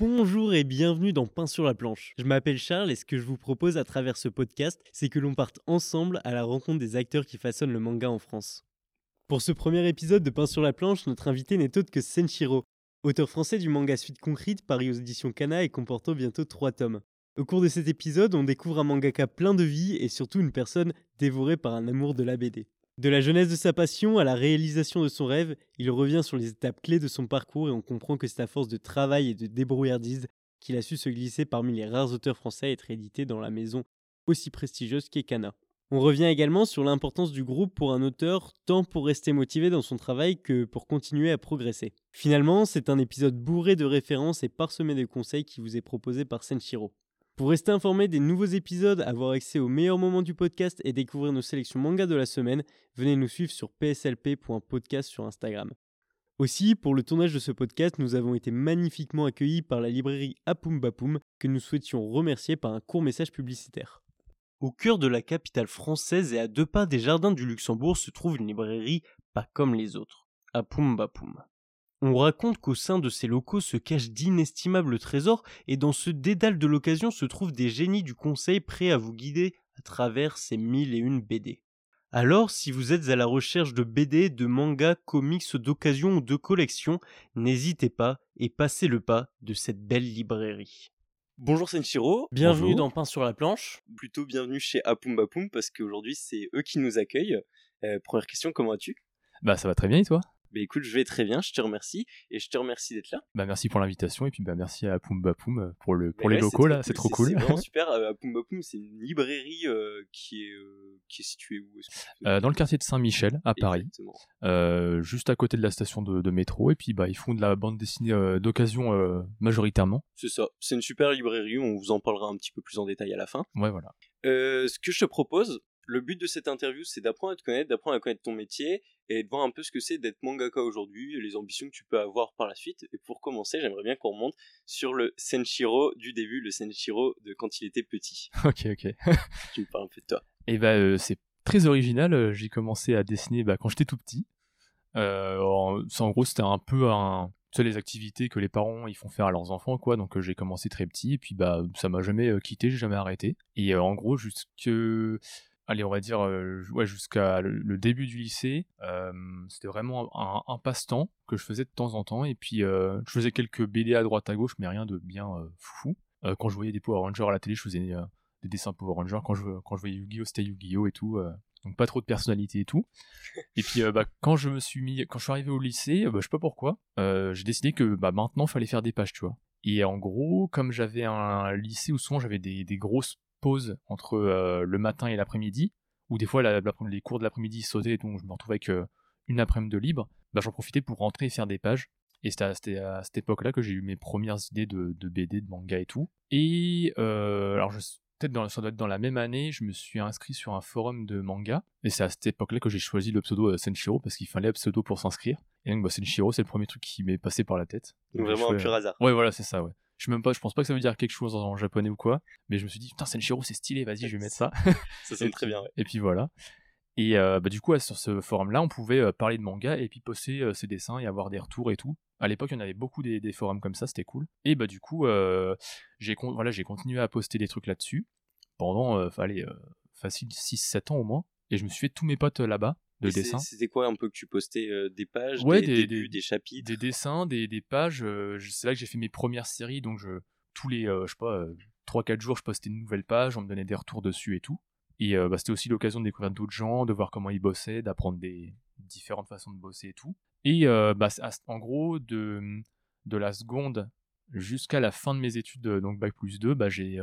Bonjour et bienvenue dans Pain sur la planche. Je m'appelle Charles et ce que je vous propose à travers ce podcast, c'est que l'on parte ensemble à la rencontre des acteurs qui façonnent le manga en France. Pour ce premier épisode de Pain sur la planche, notre invité n'est autre que Senshiro, auteur français du manga Suite Concrete paru aux éditions Kana et comportant bientôt trois tomes. Au cours de cet épisode, on découvre un mangaka plein de vie et surtout une personne dévorée par un amour de la BD. De la jeunesse de sa passion à la réalisation de son rêve, il revient sur les étapes clés de son parcours et on comprend que c'est à force de travail et de débrouillardise qu'il a su se glisser parmi les rares auteurs français à être édités dans la maison aussi prestigieuse qu'est Kana. On revient également sur l'importance du groupe pour un auteur, tant pour rester motivé dans son travail que pour continuer à progresser. Finalement, c'est un épisode bourré de références et parsemé de conseils qui vous est proposé par Senshiro. Pour rester informé des nouveaux épisodes, avoir accès aux meilleurs moments du podcast et découvrir nos sélections manga de la semaine, venez nous suivre sur pslp.podcast sur Instagram. Aussi, pour le tournage de ce podcast, nous avons été magnifiquement accueillis par la librairie Apum Bapum, que nous souhaitions remercier par un court message publicitaire. Au cœur de la capitale française et à deux pas des jardins du Luxembourg se trouve une librairie pas comme les autres, à Pumbapoum. On raconte qu'au sein de ces locaux se cachent d'inestimables trésors et dans ce dédale de l'occasion se trouvent des génies du conseil prêts à vous guider à travers ces mille et une BD. Alors, si vous êtes à la recherche de BD, de mangas, comics d'occasion ou de collection, n'hésitez pas et passez le pas de cette belle librairie. Bonjour Senshiro, bienvenue Bonjour. dans Pain sur la planche. Plutôt bienvenue chez Apum Bapum parce qu'aujourd'hui c'est eux qui nous accueillent. Euh, première question, comment vas-tu? Bah ça va très bien et toi? Bah écoute, je vais très bien, je te remercie et je te remercie d'être là. Bah merci pour l'invitation et puis bah merci à Poum Bapoum pour le pour Mais les ouais, locaux là, c'est trop cool. C'est vraiment super. Euh, Apum Bapum, c'est une librairie euh, qui, est, euh, qui est située où Euh, dans le quartier de Saint-Michel à Paris, euh, juste à côté de la station de, de métro et puis bah ils font de la bande dessinée euh, d'occasion euh, majoritairement. C'est ça, c'est une super librairie, on vous en parlera un petit peu plus en détail à la fin. Ouais voilà. Euh, ce que je te propose, le but de cette interview, c'est d'apprendre à te connaître, d'apprendre à connaître ton métier et de voir un peu ce que c'est d'être mangaka aujourd'hui les ambitions que tu peux avoir par la suite. Et pour commencer, j'aimerais bien qu'on remonte sur le Senshiro du début, le Senshiro de quand il était petit. ok ok. Tu me parles un peu de toi. Et bah euh, c'est très original. euh, J'ai commencé à dessiner bah, quand j'étais tout petit. Euh, en, gros c'était un peu un les activités que les parents ils font faire à leurs enfants quoi donc euh, j'ai commencé très petit et puis bah ça m'a jamais euh, quitté j'ai jamais arrêté et euh, en gros jusque allez on va dire euh, ouais, jusqu'à le, le début du lycée euh, c'était vraiment un, un passe-temps que je faisais de temps en temps. Et puis euh, je faisais quelques BD à droite à gauche mais rien de bien euh, fou. Euh, quand je voyais des Power Rangers à la télé je faisais des dessins Power Rangers. Quand je quand je voyais Yu-Gi-Oh c'était Yu-Gi-Oh et tout donc pas trop de personnalité et tout. Et puis bah, quand je me suis mis quand je suis arrivé au lycée bah, je sais pas pourquoi j'ai décidé que bah maintenant fallait faire des pages tu vois. Et en gros comme j'avais un lycée où souvent j'avais des, des grosses pauses entre euh, le matin et l'après-midi ou des fois la- la- les cours de l'après-midi sautaient donc je me retrouvais avec euh, une après-midi de libre bah j'en profitais pour rentrer et faire des pages et c'était à, cette époque-là que j'ai eu mes premières idées de, de BD, de manga et tout. Et euh, alors, peut-être dans, ça doit être dans la même année, je me suis inscrit sur un forum de manga. Et c'est à cette époque-là que j'ai choisi le pseudo Senshiro parce qu'il fallait un pseudo pour s'inscrire. Et donc, bah, Senshiro, c'est le premier truc qui m'est passé par la tête. Donc vraiment un pur hasard. Ouais, voilà, c'est ça, ouais. Je sais même pas, je pense pas que ça veut dire quelque chose en japonais ou quoi, mais je me suis dit, putain, Senshiro, c'est stylé, vas-y, je vais mettre ça. Ça sonne très bien. ouais. Et puis voilà. Et euh, bah, du coup, sur ce forum-là, on pouvait euh, parler de manga et puis poster euh, ses dessins et avoir des retours et tout. À l'époque, il y en avait beaucoup des, des forums comme ça, c'était cool. Et bah du coup, j'ai voilà, j'ai continué à poster des trucs là-dessus pendant, allez, facile 6-7 ans au moins. Et je me suis fait tous mes potes là-bas de dessins. C'était quoi un peu que tu postais euh, Des pages, Ouais, des, des- débuts, des- des chapitres? Des dessins, des, des pages. euh, c'est là que j'ai fait mes premières séries, donc je, tous les, euh, je sais pas, 3-4 jours, je postais une nouvelle page, on me donnait des retours dessus et tout. Et bah, c'était aussi l'occasion de découvrir d'autres gens, de voir comment ils bossaient, d'apprendre des différentes façons de bosser et tout. Et bah, en gros, de, de la seconde jusqu'à la fin de mes études, donc Bac plus 2, bah, j'ai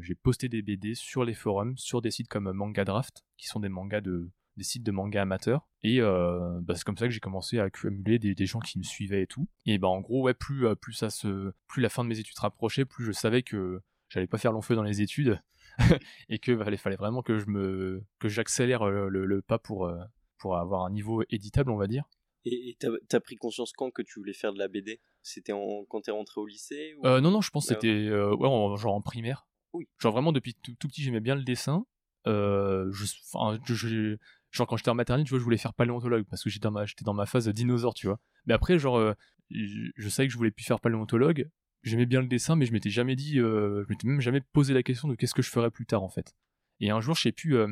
j'ai posté des BD sur les forums, sur des sites comme Manga Draft, qui sont des mangas de des sites de manga amateurs. Et euh, bah, c'est comme ça que j'ai commencé à accumuler des, des gens qui me suivaient et tout. Et bah en gros, ouais, plus, euh, plus, ça se, plus la fin de mes études se rapprochait, plus je savais que j'allais pas faire long feu dans les études et que fallait, fallait vraiment que je me que j'accélère euh, le, le pas pour, pour avoir un niveau éditable, on va dire. Et t'as as pris conscience quand que tu voulais faire de la BD C'était en... quand t'es rentré au lycée ou... Euh, non, non, je pense que Ouais. c'était euh, ouais, en- genre en primaire. Oui. Genre vraiment depuis tout, tout petit, j'aimais bien le dessin. Euh, je- genre quand j'étais en maternelle, tu vois, je voulais faire paléontologue parce que j'étais dans ma, j'étais dans ma phase dinosaure, tu vois. Mais après, genre, euh, je, je savais que je voulais plus faire paléontologue. J'aimais bien le dessin, mais je m'étais jamais dit, euh, je m'étais même jamais posé la question de qu'est-ce que je ferais plus tard en fait. Et un jour, je sais plus, euh,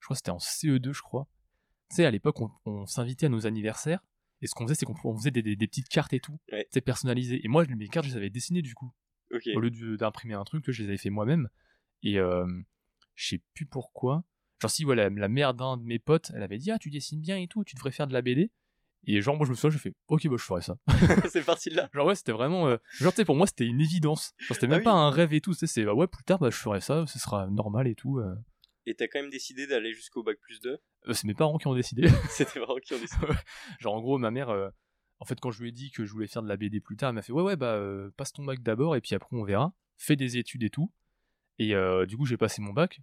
je crois que c'était en CE2, je crois. Tu sais, à l'époque, on, on s'invitait à nos anniversaires. Et ce qu'on faisait, c'est qu'on on faisait des, des- des petites cartes et tout, Ouais. personnalisées. Et moi, mes cartes, je les avais dessinées du coup au lieu d'imprimer un truc, je les avais fait moi-même. Et euh, je sais plus pourquoi. Genre, si voilà, la mère d'un de mes potes, elle avait dit Ah, tu dessines bien et tout, tu devrais faire de la BD. Et genre, moi, je me souviens, je fais Ok, bah, je ferai ça. c'est parti de là. genre, ouais, c'était vraiment. euh, genre, tu sais, pour moi, c'était une évidence. Genre, c'était Ah même oui. pas un rêve et tout. tu sais, C'est, bah, ouais, plus tard, bah, je ferai ça, ce sera normal et tout. euh. Et t'as quand même décidé d'aller jusqu'au bac plus 2 Euh, c'est mes parents qui ont décidé. C'était vraiment qui ont décidé. genre, en gros, ma mère. en fait, quand je lui ai dit que je voulais faire de la BD plus tard, elle m'a fait Ouais, ouais, bah, passe ton bac d'abord, et puis après, on verra. Fais des études et tout. Et euh, du coup, j'ai passé mon bac.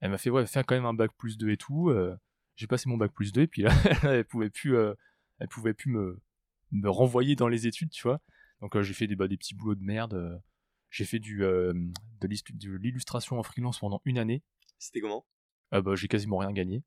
Elle m'a fait Ouais, fais quand même un bac plus 2 et tout. Euh, j'ai passé mon bac plus 2, et puis là, elle pouvait plus, euh, elle pouvait plus me, me renvoyer dans les études, tu vois. Donc, euh, j'ai fait des, bah, des petits boulots de merde. j'ai fait du, de l'illu- de l'illustration en freelance pendant une année. C'était comment? Ah bah, j'ai quasiment rien gagné.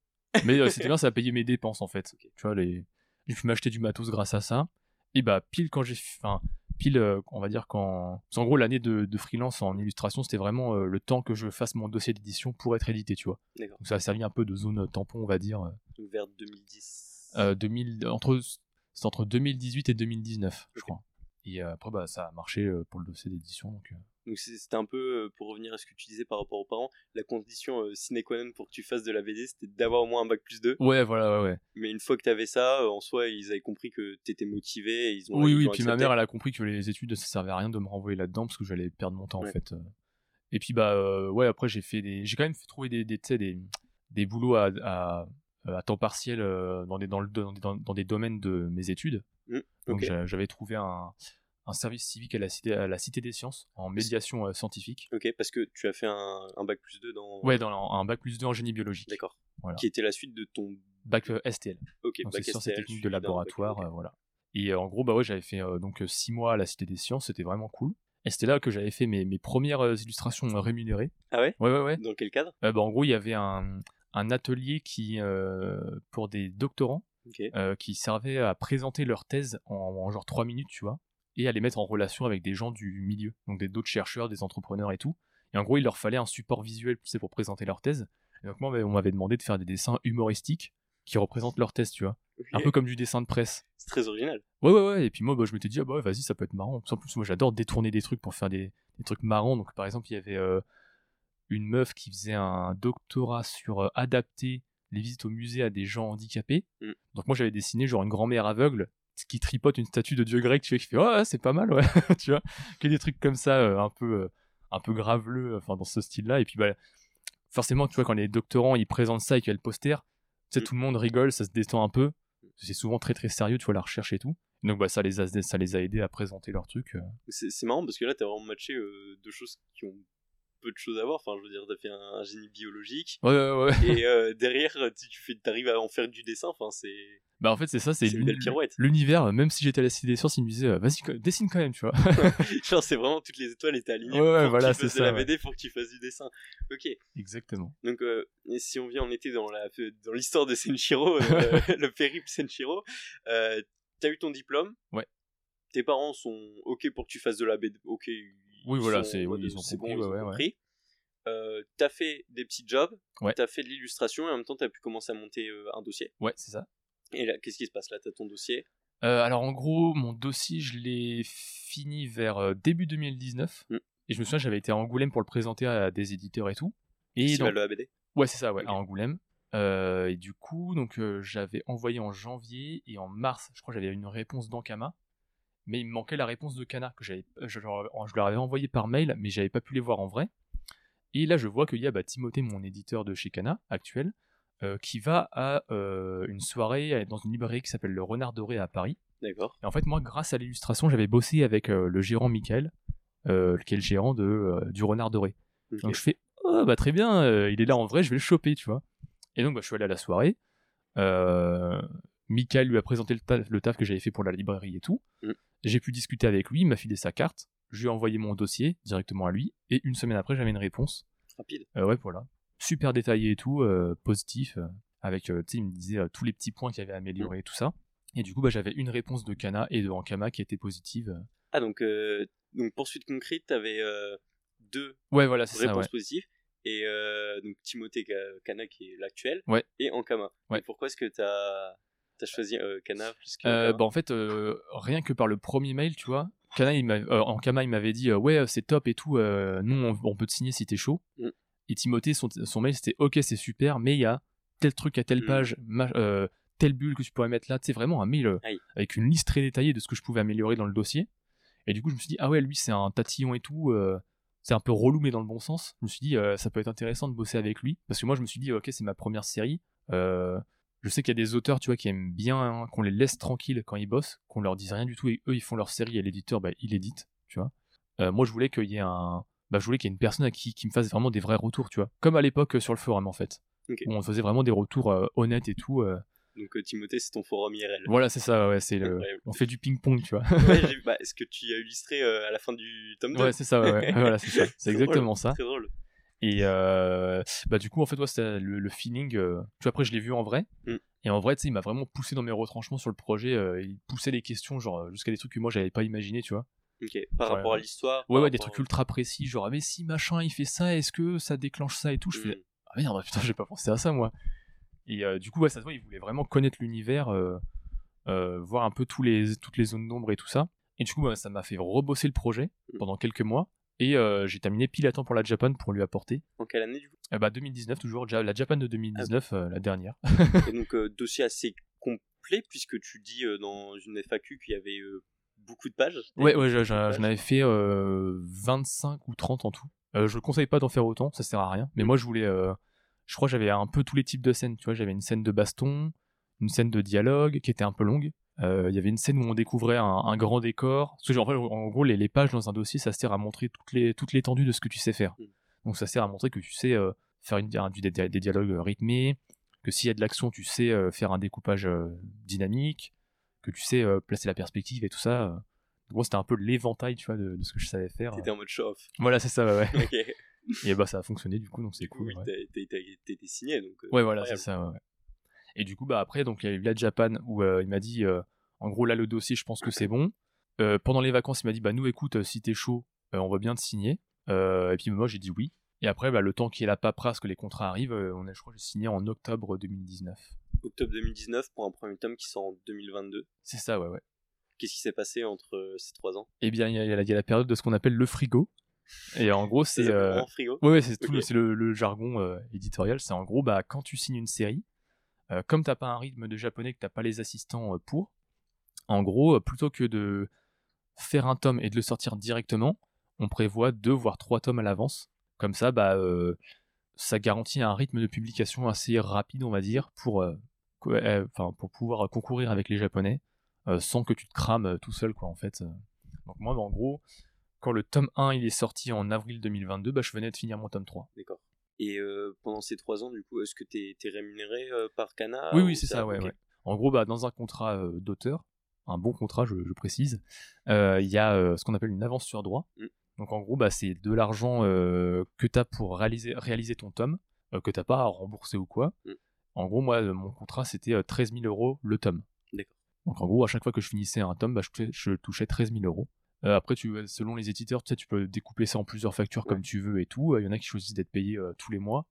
Mais c'était bien, ça a payé mes dépenses en fait. Tu vois, les... j'ai pu m'acheter du matos grâce à ça. Et bah, pile quand j'ai. Enfin, pile, euh, on va dire quand. qu'en gros, l'année de, de freelance en illustration, c'était vraiment euh, le temps que je fasse mon dossier d'édition pour être édité, tu vois. D'accord. Donc ça a servi un peu de zone tampon, on va dire. Donc vers 2010. Euh, 2000, entre, c'est entre 2018 et 2019, je crois. Et euh, après, bah, ça a marché euh, pour le dossier d'édition. Donc, euh, Donc c'était un peu, euh, pour revenir à ce que tu disais par rapport aux parents, la condition euh, sine qua non pour que tu fasses de la BD, c'était d'avoir au moins un bac plus 2. Ouais, voilà, ouais, ouais. Mais une fois que t'avais ça, euh, en soi, ils avaient compris que t'étais motivé et ils ont Oui, ils oui, ont puis ma mère, elle a compris que les études, ça servait à rien de me renvoyer là-dedans parce que j'allais perdre mon temps, en fait. Et puis, bah, euh, ouais, après, j'ai fait des. J'ai quand même fait trouver des, des, des, des boulots à, à, à temps partiel dans, des, dans, le, dans, dans, des domaines de mes études. Mm, Donc, j'avais trouvé un, un service civique à la Cité, à la Cité des Sciences en médiation euh, scientifique. Ok, parce que tu as fait un, un bac plus 2 dans. Ouais, dans un bac plus 2 en génie biologique. D'accord. Voilà. Qui était la suite de ton. Bac euh, STL. Ok, Donc, bac c'est sciences et techniques de d'un bac- laboratoire, ok. euh, voilà. Et en gros, bah ouais, j'avais fait donc 6 mois à la Cité des Sciences, c'était vraiment cool. Et c'était là que j'avais fait mes, mes premières illustrations rémunérées. Ah ouais? Ouais, ouais, ouais. Dans quel cadre? Bah, en gros, il y avait un, un atelier qui, pour des doctorants euh, qui servait à présenter leur thèse en, en genre 3 minutes, tu vois, et à les mettre en relation avec des gens du milieu, donc des d'autres chercheurs, des entrepreneurs et tout. Et en gros, il leur fallait un support visuel tu sais, pour présenter leur thèse. Et donc moi, on m'avait demandé de faire des dessins humoristiques qui représentent leur thèse, tu vois. Un peu comme du dessin de presse. C'est très original. Ouais, ouais, ouais. Et puis moi, bah, je m'étais dit, ah bah vas-y, ça peut être marrant. En plus, moi, j'adore détourner des trucs pour faire des, des trucs marrants. Donc, par exemple, il y avait euh, une meuf qui faisait un doctorat sur euh, adapter les visites au musée à des gens handicapés. Mm. Donc, moi, j'avais dessiné genre une grand-mère aveugle qui tripote une statue de dieu grec, tu vois, qui fait, ouais, ouais, c'est pas mal, ouais, tu vois. Que des trucs comme ça, euh, un peu, euh, un peu graveleux, enfin, dans ce style-là. Et puis, bah, forcément, tu vois, quand les doctorants, ils présentent ça et qu'il y a le poster, tu sais, Mm. tout le monde rigole, ça se détend un peu. C'est souvent très, très sérieux, tu vois, la recherche et tout. Donc bah ça les a ça les a aidés à présenter leur truc. euh. C'est c'est marrant parce que là, t'as vraiment matché euh, deux choses qui ont peu de choses à voir. Enfin, je veux dire, t'as fait un, un génie biologique Ouais ouais ouais. et euh, derrière, tu, tu fais, t'arrives à en faire du dessin. Enfin, c'est Bah en fait c'est ça, c'est c'est une l'uni- belle pirouette. l'univers. Même si j'étais à la Cité des Sciences, ils me disaient euh, vas-y dessine quand même, tu vois. Genre, c'est vraiment toutes les étoiles étaient alignées. Ouais, ouais, pour voilà, c'est de ça, la ouais. BD pour que tu fasses du dessin. Ok. Exactement. Donc, euh, si on vient, on était dans la dans l'histoire de Senshiro, euh, le périple Senshiro. Euh, T'as eu ton diplôme. Ouais. Tes parents sont ok pour que tu fasses de la BD. Ok. Oui, voilà, c'est- mode, ils ont c'est compris, bon, ils ouais, ont ouais, ouais. compris. Euh, t'as fait des petits jobs. Ouais. T'as fait de l'illustration et en même temps t'as pu commencer à monter euh, un dossier. Ouais c'est ça. Et là, qu'est-ce qui se passe là? T'as ton dossier? Euh, alors en gros mon dossier je l'ai fini vers début 2019 Mm. et je me souviens j'avais été à Angoulême pour le présenter à des éditeurs et tout. Et Festival dans- de la BD. Ouais, c'est ça, ouais, à Angoulême. Et du coup, donc j'avais envoyé en janvier et en mars, je crois j'avais une réponse d'Ankama, mais il me manquait la réponse de Kana que j'avais, je, leur- je leur avais envoyé par mail, mais j'avais pas pu les voir en vrai. Et là, je vois qu'il y a bah, Timothée, mon éditeur de chez Kana actuel, euh, qui va à euh, une soirée dans une librairie qui s'appelle Le Renard Doré à Paris. D'accord. Et en fait, moi, grâce à l'illustration, j'avais bossé avec euh, le gérant Michael, euh, qui est le gérant de, euh, du Renard Doré. Donc je fais oh bah très bien, euh, il est là en vrai, je vais le choper, tu vois. Et donc bah, je suis allé à la soirée. Euh, Michael lui a présenté le taf, le taf que j'avais fait pour la librairie et tout. Mm. J'ai pu discuter avec lui, il m'a filé sa carte. Je lui ai envoyé mon dossier directement à lui. Et une semaine après, j'avais une réponse. Rapide. Euh, ouais, voilà. Super détaillé et tout, euh, positif. euh, avec, tu sais, il me disait tous les petits points qu'il avait améliorés tout ça. Et du coup, bah, j'avais une réponse de Kana et de Ankama qui était positive. Ah, donc, donc poursuite concrète, t'avais deux Ouais, voilà, ça, réponses ouais. positives. Et euh, donc Timothée Ka- Kana qui est l'actuel. Ouais. Et Ankama. Ouais. Et pourquoi est-ce que t'as as choisi euh, Kana plus que Euh, bah, en fait, euh, rien que par le premier mail, tu vois, Kana, il euh, Ankama, il m'avait dit Ouais, c'est top et tout, nous, on, on peut te signer si t'es chaud. Mm. Et Timothée, son, son mail, c'était Ok, c'est super, mais il y a tel truc à telle Mm. page, ma- euh, telle bulle que tu pourrais mettre là. C'est vraiment un mail Aïe. avec une liste très détaillée de ce que je pouvais améliorer dans le dossier. Et du coup, je me suis dit Ah ouais, lui, c'est un tatillon et tout. c'est un peu relou, mais dans le bon sens. Je me suis dit, euh, ça peut être intéressant de bosser avec lui. Parce que moi, je me suis dit, ok, c'est ma première série. Euh, je sais qu'il y a des auteurs, tu vois, qui aiment bien hein, qu'on les laisse tranquilles quand ils bossent, qu'on leur dise rien du tout et eux, ils font leur série et l'éditeur, bah, il édite, tu vois. Euh, moi, je voulais qu'il y ait un. Bah, je voulais qu'il y ait une personne à qui, qui me fasse vraiment des vrais retours, tu vois. Comme à l'époque euh, sur le forum, en fait. Où on faisait vraiment des retours euh, honnêtes et tout. euh. Donc Timothée, c'est ton forum IRL. Voilà, c'est ça, ouais, c'est le. On fait du ping-pong, tu vois. Ouais, bah, Est-ce que tu as illustré euh, à la fin du tome 2 ouais, c'est ça, ouais, ouais. voilà, c'est ça. C'est exactement ça. Très drôle. Et euh, bah du coup en fait ouais, c'était le, le feeling. euh, tu vois après je l'ai vu en vrai. Mm. Et en vrai tu sais il m'a vraiment poussé dans mes retranchements sur le projet. euh, il poussait les questions genre euh, jusqu'à des trucs que moi j'avais pas imaginé tu vois. Ok. Par rapport à l'histoire. Ouais ouais des trucs ultra précis genre ah, mais si machin il fait ça est-ce que ça déclenche ça et tout? Je Mm. fais ah merde putain j'ai pas pensé à ça moi. Et euh, du coup ouais ça se voit il voulait vraiment connaître l'univers, euh, euh, voir un peu tous les toutes les zones d'ombre et tout ça. Et du coup bah, ça m'a fait rebosser le projet Mm. pendant quelques mois. Et euh, j'ai terminé pile à temps pour la Japan pour lui apporter. En quelle année du coup? Eh bah 2019 toujours, Ja- la Japan de 2019, euh, la dernière. Et donc euh, dossier assez complet puisque tu dis dans une FAQ qu'il y avait beaucoup de pages. Ouais, ouais, j'en avais fait euh, 25 ou 30 en tout. Je ne conseille pas d'en faire autant, ça sert à rien. Mais moi je voulais, je crois que j'avais un peu tous les types de scènes, tu vois, j'avais une scène de baston, une scène de dialogue qui était un peu longue. Euh, Il y avait une scène où on découvrait un, un grand décor. Parce que, en, fait, en gros, les, les pages dans un dossier, ça sert à montrer toute l'étendue de ce que tu sais faire. Mm. Donc ça sert à montrer que tu sais euh, faire une, des, des dialogues rythmés, que s'il y a de l'action, tu sais euh, faire un découpage euh, dynamique, que tu sais euh, placer la perspective et tout ça. euh. Moi, c'était un peu l'éventail, tu vois, de, de ce que je savais faire. T'étais en mode show-off. Voilà, c'est ça, ouais. Et bah, ça a fonctionné, du coup, donc c'est cool. oui, ouais. t'étais signé donc. euh, Ouais, voilà, c'est ça, ouais. Et du coup, bah, après, donc, il y a eu la Japan où euh, il m'a dit, euh, en gros, là, le dossier, je pense que c'est bon. Euh, pendant les vacances, il m'a dit, bah, nous, écoute, si t'es chaud, on va bien te signer. Et puis, moi, j'ai dit oui. Et après, bah, le temps qu'il y ait la paperasse, que les contrats arrivent, on a, je crois, j'ai signé en octobre 2019. Octobre 2019 pour un premier tome qui sort en 2022. C'est ça, ouais, ouais. Qu'est-ce qui s'est passé entre euh, ces trois ans? Eh bien, il y, a- il y a la- période de ce qu'on appelle le frigo. Et en gros, c'est. Euh, frigo? Ouais, ouais, c'est tout c'est le, le jargon euh, éditorial. C'est en gros, bah, quand tu signes une série, comme t'as pas un rythme de japonais, que t'as pas les assistants euh, pour, en gros, euh, plutôt que de faire un tome et de le sortir directement, on prévoit deux voire trois tomes à l'avance. Comme ça, bah, euh, ça garantit un rythme de publication assez rapide, on va dire, pour, euh, euh, pouvoir concourir avec les japonais, euh, sans que tu te crames euh, tout seul, quoi, en fait. euh. Donc moi, en gros, quand le tome 1 il est sorti en avril 2022, bah, je venais de finir mon tome 3. D'accord. Et euh, pendant ces trois ans, du coup, est-ce que t'es es rémunéré euh, par Kana oui, ou oui, c'est ça, ouais. En gros, bah, dans un contrat euh, d'auteur, un bon contrat, je, je précise, il y a ce qu'on appelle une avance sur droit. Mm. Donc en gros, bah, c'est de l'argent que tu as pour réaliser, réaliser ton tome, que t'as pas à rembourser ou quoi. Mm. En gros, moi, mon contrat, c'était euh, 13 000 euros le tome. D'accord. Donc en gros, à chaque fois que je finissais un tome, bah, je, touchais, je touchais 13 000 euros. Euh, après, tu, selon les éditeurs, tu, sais, tu peux découper ça en plusieurs factures comme tu veux et tout. Il y en a qui choisissent d'être payés euh, tous les mois,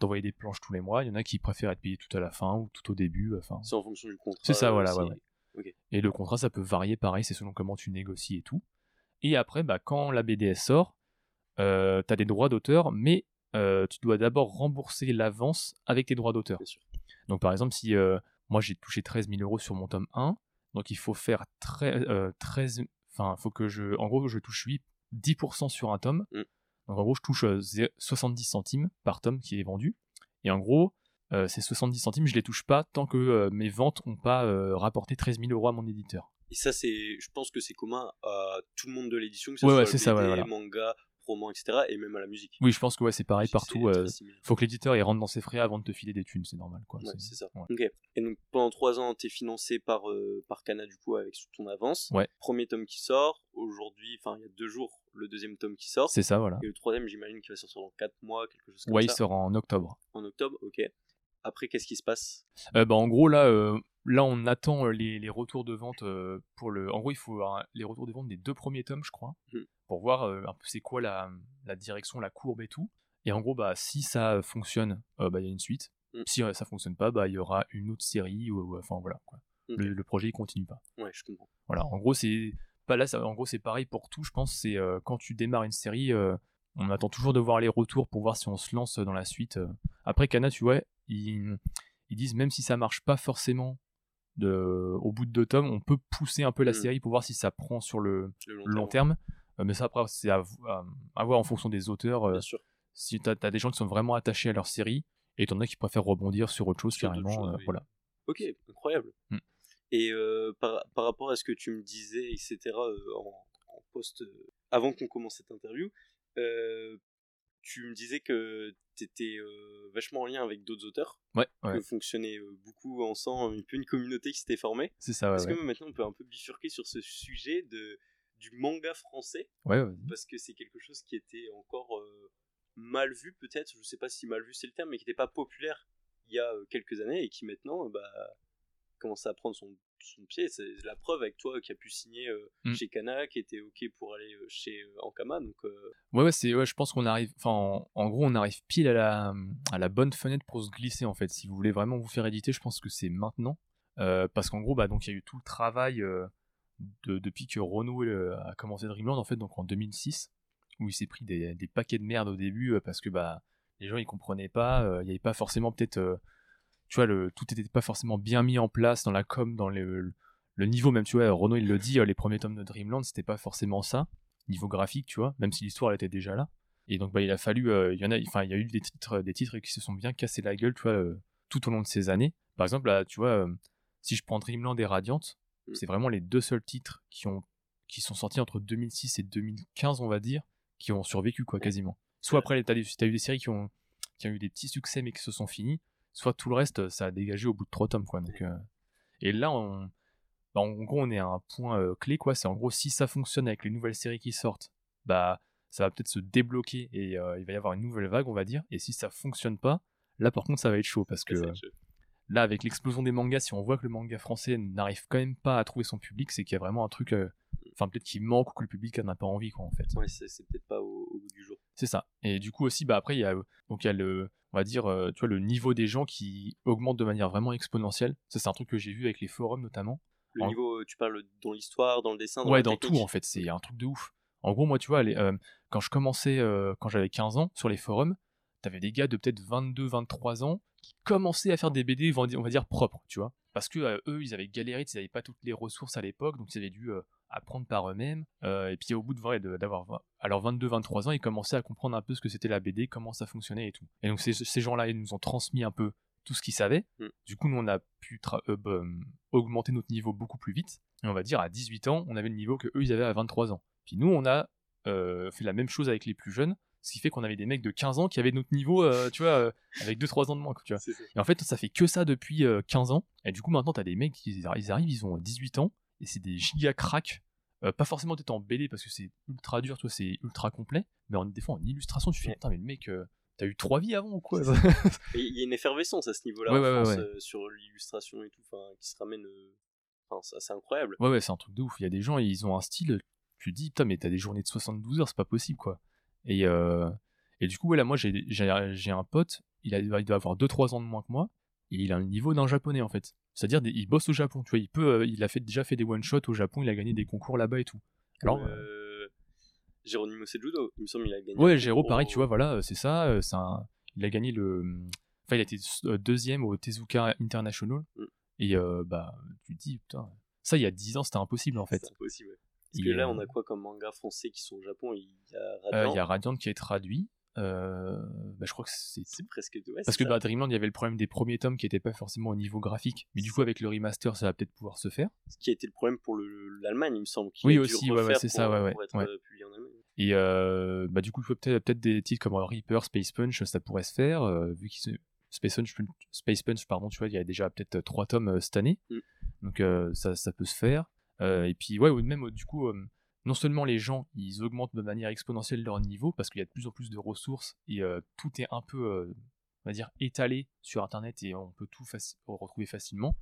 d'envoyer des planches tous les mois. Il y en a qui préfèrent être payés tout à la fin ou tout au début. Enfin, C'est en fonction du contrat. C'est ça, euh, voilà, ouais. Et le contrat, ça peut varier, pareil, c'est selon comment tu négocies et tout. Et après, bah, quand la BDS sort, euh, tu as des droits d'auteur, mais euh, tu dois d'abord rembourser l'avance avec tes droits d'auteur. Donc par exemple, si euh, moi j'ai touché 13 000 euros sur mon tome 1, donc il faut faire tre- euh, 13, enfin, faut que je, en gros, je touche 8, 10% sur un tome. Mm. Donc en gros, je touche euh, zé- 70 centimes par tome qui est vendu. Et en gros, euh, ces 70 centimes, je les touche pas tant que euh, mes ventes n'ont pas euh, rapporté 13 000 euros à mon éditeur. Et ça, c'est, je pense que c'est commun à tout le monde de l'édition, que ce Ouais, soit ouais, c'est ça, ouais, voilà. manga, roman, etc. Et même à la musique. Oui, je pense que ouais, c'est pareil partout. euh, faut que l'éditeur il rentre dans ses frais avant de te filer des thunes, c'est normal quoi. Ouais, c'est ça. ouais. Et donc pendant trois ans, t'es financé par euh, par Cana du coup avec ton avance. Ouais. Premier tome qui sort aujourd'hui. Enfin, il y a deux jours, le deuxième tome qui sort. C'est ça, voilà. Et le troisième, j'imagine qu'il va sortir dans quatre mois, quelque chose comme Ouais, il ça. sort en octobre. En octobre. Ok. Après, qu'est-ce qui se passe? Euh, bah, en gros, là, euh, là, on attend euh, les, les retours de vente euh, pour le. En gros, il faut euh, les retours de vente des deux premiers tomes, je crois, Mhm. pour voir euh, un peu c'est quoi la, la direction, la courbe et tout. Et en gros, bah, si ça fonctionne, bah, il y a une suite. Mhm. Si ça fonctionne pas, bah, il y aura une autre série ou, ou- enfin voilà. Quoi. Le, le projet il continue pas. Ouais, je comprends. Voilà. En gros, c'est pas là. ça- en gros, c'est pareil pour tout. Je pense. C'est euh, quand tu démarres une série, euh, on attend toujours de voir les retours pour voir si on se lance dans la suite. Après, Kana, tu vois, ils, ils disent même si ça marche pas forcément de, au bout de deux tomes, on peut pousser un peu la Mm. série pour voir si ça prend sur le Le long, long terme. Euh, mais ça, après, c'est à, à- à voir en fonction des auteurs. euh, Bien sûr. si t'as as des gens qui sont vraiment attachés à leur série, et t'en as qui préfèrent rebondir sur autre chose Sur carrément. choses, euh, oui. voilà. Ok, incroyable. Mm. Et euh, par, par rapport à ce que tu me disais, etc., en, en post, euh, avant qu'on commence cette interview, euh, tu me disais que tu étais vachement en lien avec d'autres auteurs, Ouais, ouais. que fonctionnait euh, beaucoup ensemble, un peu une communauté qui s'était formée. C'est ça, ouais. Est-ce ouais. que maintenant on peut un peu bifurquer sur ce sujet de, du manga français? Ouais, vas-y. parce que c'est quelque chose qui était encore euh, mal vu peut-être, je sais pas si mal vu c'est le terme, mais qui n'était pas populaire il y a euh, quelques années et qui maintenant euh, bah, commence à prendre son, son pied. C'est la preuve avec toi qui a pu signer euh, Mm. chez Kana, qui était ok pour aller euh, chez euh, Ankama. Donc Ouais, ouais, c'est, ouais, je pense qu'on arrive, enfin, en, en gros, on arrive pile à la, à la bonne fenêtre pour se glisser, en fait. Si vous voulez vraiment vous faire éditer, je pense que c'est maintenant. Parce qu'en gros, bah, donc, il y a eu tout le travail de, depuis que Renault a commencé Dreamland, en fait, donc en 2006, où il s'est pris des, des paquets de merde au début, parce que, bah, les gens, ils comprenaient pas, il n'y avait pas forcément, peut-être, tu vois, le, tout n'était pas forcément bien mis en place dans la com, dans le, le niveau, même, tu vois, Renault, il le dit, euh, les premiers tomes de Dreamland, c'était pas forcément ça niveau graphique, tu vois, même si l'histoire elle était déjà là. Et donc bah, il a fallu, euh, il y en a, enfin il y a eu des titres, des titres qui se sont bien cassés la gueule, tu vois, euh, tout au long de ces années. Par exemple, là, tu vois, euh, si je prends Dreamland et Radiant, Mm. c'est vraiment les deux seuls titres qui ont, qui sont sortis entre 2006 et 2015, on va dire, qui ont survécu quoi, quasiment. Soit après, t'as t'as eu des séries qui ont, qui ont eu des petits succès mais qui se sont finis, soit tout le reste, ça a dégagé au bout de trois tomes, quoi. Donc, euh, et là, on, bah, en gros, on est à un point euh, clé, quoi. C'est en gros, si ça fonctionne avec les nouvelles séries qui sortent, bah, ça va peut-être se débloquer et euh, il va y avoir une nouvelle vague, on va dire. Et si ça fonctionne pas, là, par contre, ça va être chaud parce que euh, là, avec l'explosion des mangas, si on voit que le manga français n'arrive quand même pas à trouver son public, c'est qu'il y a vraiment un truc, euh, enfin, peut-être qu'il manque ou que le public n'a pas envie, quoi, en fait. Ouais, c'est c'est peut-être pas au, au bout du jour. C'est ça. Et du coup aussi, bah après, il y a, donc il y a le, on va dire, euh, tu vois, le niveau des gens qui augmente de manière vraiment exponentielle. Ça, c'est un truc que j'ai vu avec les forums notamment. Le En- niveau, tu parles dans l'histoire, dans le dessin, dans ouais, la dans tout en fait, c'est un truc de ouf. En gros, moi, tu vois, les- euh, quand je commençais, euh, quand j'avais 15 ans, sur les forums, t'avais des gars de peut-être 22, 23 ans qui commençaient à faire des BD, on va dire, propres, tu vois. Parce que eux, ils avaient galéré, ils n'avaient pas toutes les ressources à l'époque, donc ils avaient dû apprendre par eux-mêmes. Euh, et puis au bout de vrai, de- d'avoir, vingt- alors 22, 23 ans, ils commençaient à comprendre un peu ce que c'était la BD, comment ça fonctionnait et tout. Et donc ces, ces gens-là, ils nous ont transmis un peu tout ce qu'ils savaient. Mm. Du coup, nous, on a pu euh, bah, augmenter notre niveau beaucoup plus vite. Et on va dire, à 18 ans, on avait le niveau que eux, ils avaient à 23 ans. Puis nous, on a euh, fait la même chose avec les plus jeunes, ce qui fait qu'on avait des mecs de 15 ans qui avaient notre niveau, euh, tu vois, euh, avec 2-3 ans de moins, tu vois. Et en fait, ça fait que ça depuis euh, 15 ans. Et du coup, maintenant, t'as des mecs qui ils arrivent, ils ont 18 ans, et c'est des giga cracks. Euh, pas forcément peut-être en BD parce que c'est ultra dur, tu vois, c'est ultra complet, mais en, des fois en illustration, tu fais putain, mais le mec, euh, t'as eu trois vies avant ou quoi Il y a une effervescence à ce niveau-là Ouais, en ouais, ouais, France, ouais. euh, sur l'illustration et tout, qui se ramène. Enfin, c'est incroyable. Ouais, ouais, c'est un truc de ouf. Il y a des gens, ils ont un style, tu te dis, putain, mais t'as des journées de 72 heures, c'est pas possible, quoi. Et, et du coup, ouais, là, moi, j'ai un pote, il, a, il doit avoir 2-3 ans de moins que moi, et il a le niveau d'un japonais, en fait. C'est-à-dire, il bosse au Japon, tu vois, il peut, euh, il a fait, déjà fait des one-shots au Japon, il a gagné des concours là-bas et tout. Alors, euh, Geronimo Sejudo, il me semble qu'il a gagné. ouais, un Géro, pareil, tu vois, voilà, euh, c'est ça, euh, c'est un- il a gagné le. Enfin, il a été deuxième au Tezuka International, Mm. et euh, bah, tu te dis, putain, ça, il y a 10 ans, c'était impossible, en fait. C'est impossible. Parce Il que là, on a quoi comme manga français qui sont au Japon? Il y a Radiant. Il y a Radiant qui est traduit. Euh, bah, je crois que c'est tout. presque. Ouais, Parce que ça. Dreamland, il y avait le problème des premiers tomes qui n'étaient pas forcément au niveau graphique. Mais du coup, avec le remaster, ça va peut-être pouvoir se faire. Ce qui a été le problème pour le- l'Allemagne, il me semble. Oui, aussi, ouais, ouais, refaire c'est ça, ouais, ouais, Pour être ouais. euh, publié en Allemagne. Et euh, bah, du coup, peut-être peut des titres comme Reaper, Space Punch, ça pourrait se faire, euh, vu qu'ils Space Punch, Space Punch, pardon, tu vois, il y a déjà peut-être trois tomes cette année, mm. donc ça, ça, peut se faire. et puis, ouais, même du coup, non seulement les gens, ils augmentent de manière exponentielle leur niveau, parce qu'il y a de plus en plus de ressources, et tout est un peu, on va dire, étalé sur Internet, et on peut tout retrouver facilement,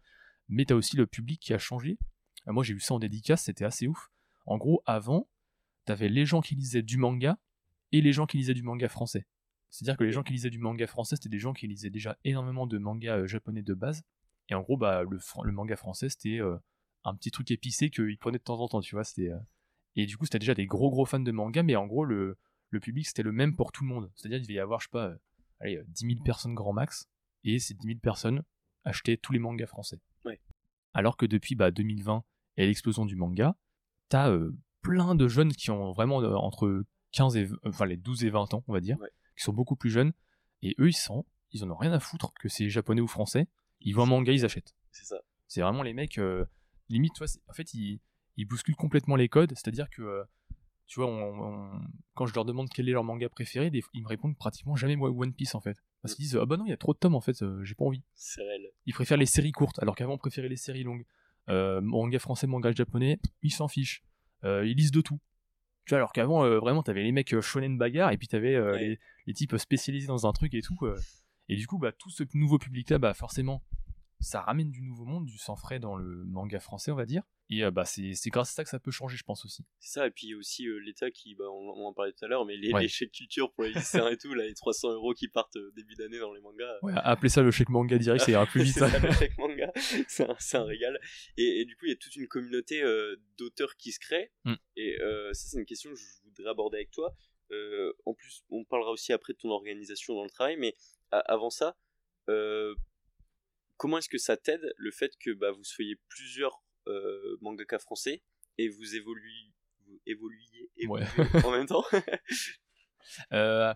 mais tu aussi le public qui a changé. moi, j'ai vu ça en dédicace, c'était assez ouf. En gros, avant, t'avais les gens qui lisaient du manga et les gens qui lisaient du manga français. C'est-à-dire que les gens qui lisaient du manga français, c'était des gens qui lisaient déjà énormément de manga euh, japonais de base. Et en gros, bah, le, manga français, c'était euh, un petit truc épicé qu'ils prenaient de temps en temps, tu vois. C'était, euh, Et du coup, c'était déjà des gros gros fans de manga, mais en gros, le, le public, c'était le même pour tout le monde. C'est-à-dire qu'il devait y avoir, je sais pas, allez, 10 000 personnes grand max, et ces 10 000 personnes achetaient tous les mangas français. Alors que depuis bah, 2020 et l'explosion du manga, t'as plein de jeunes qui ont vraiment euh, entre 15 et enfin les 12 et 20 ans, on va dire, qui sont beaucoup plus jeunes, et eux ils sont, ils en ont rien à foutre que c'est japonais ou français, ils voient un manga, ils achètent. C'est ça. C'est vraiment les mecs, euh, limite, tu vois, en fait, ils, ils, bousculent complètement les codes, c'est-à-dire que, euh, tu vois, quand je leur demande quel est leur manga préféré, ils me répondent pratiquement jamais One Piece en fait. Parce qu'ils disent, ah bah non, il y a trop de tomes en fait, j'ai pas envie. C'est réel. Ils préfèrent les séries courtes, alors qu'avant on préférait les séries longues. manga français, manga japonais, ils s'en fichent. Euh, ils lisent de tout. Tu vois, alors qu'avant, euh, vraiment, t'avais les mecs euh, shonen bagarre, et puis t'avais les, les, types spécialisés dans un truc et tout. et du coup, bah, tout ce nouveau public-là, bah, forcément, ça ramène du nouveau monde, du sang frais dans le manga français, on va dire. Et euh, bah, c'est grâce à ça que ça peut changer, je pense aussi. C'est ça, et puis aussi euh, l'État qui, bah, on, en parlait tout à l'heure, mais les, chèques culture pour les lycéens et tout, là, les 300 euros qui partent euh, début d'année dans les mangas. Ouais, appelez ça le chèque manga direct, ça ira plus vite. ça, le chèque manga, c'est un, régal. Et, du coup, il y a toute une communauté d'auteurs qui se crée, mm. et ça, c'est une question que je voudrais aborder avec toi. en plus, on parlera aussi après de ton organisation dans le travail, mais avant ça, comment est-ce que ça t'aide le fait que bah, vous soyez plusieurs euh, mangaka français et vous évoluez, vous en même temps? Euh,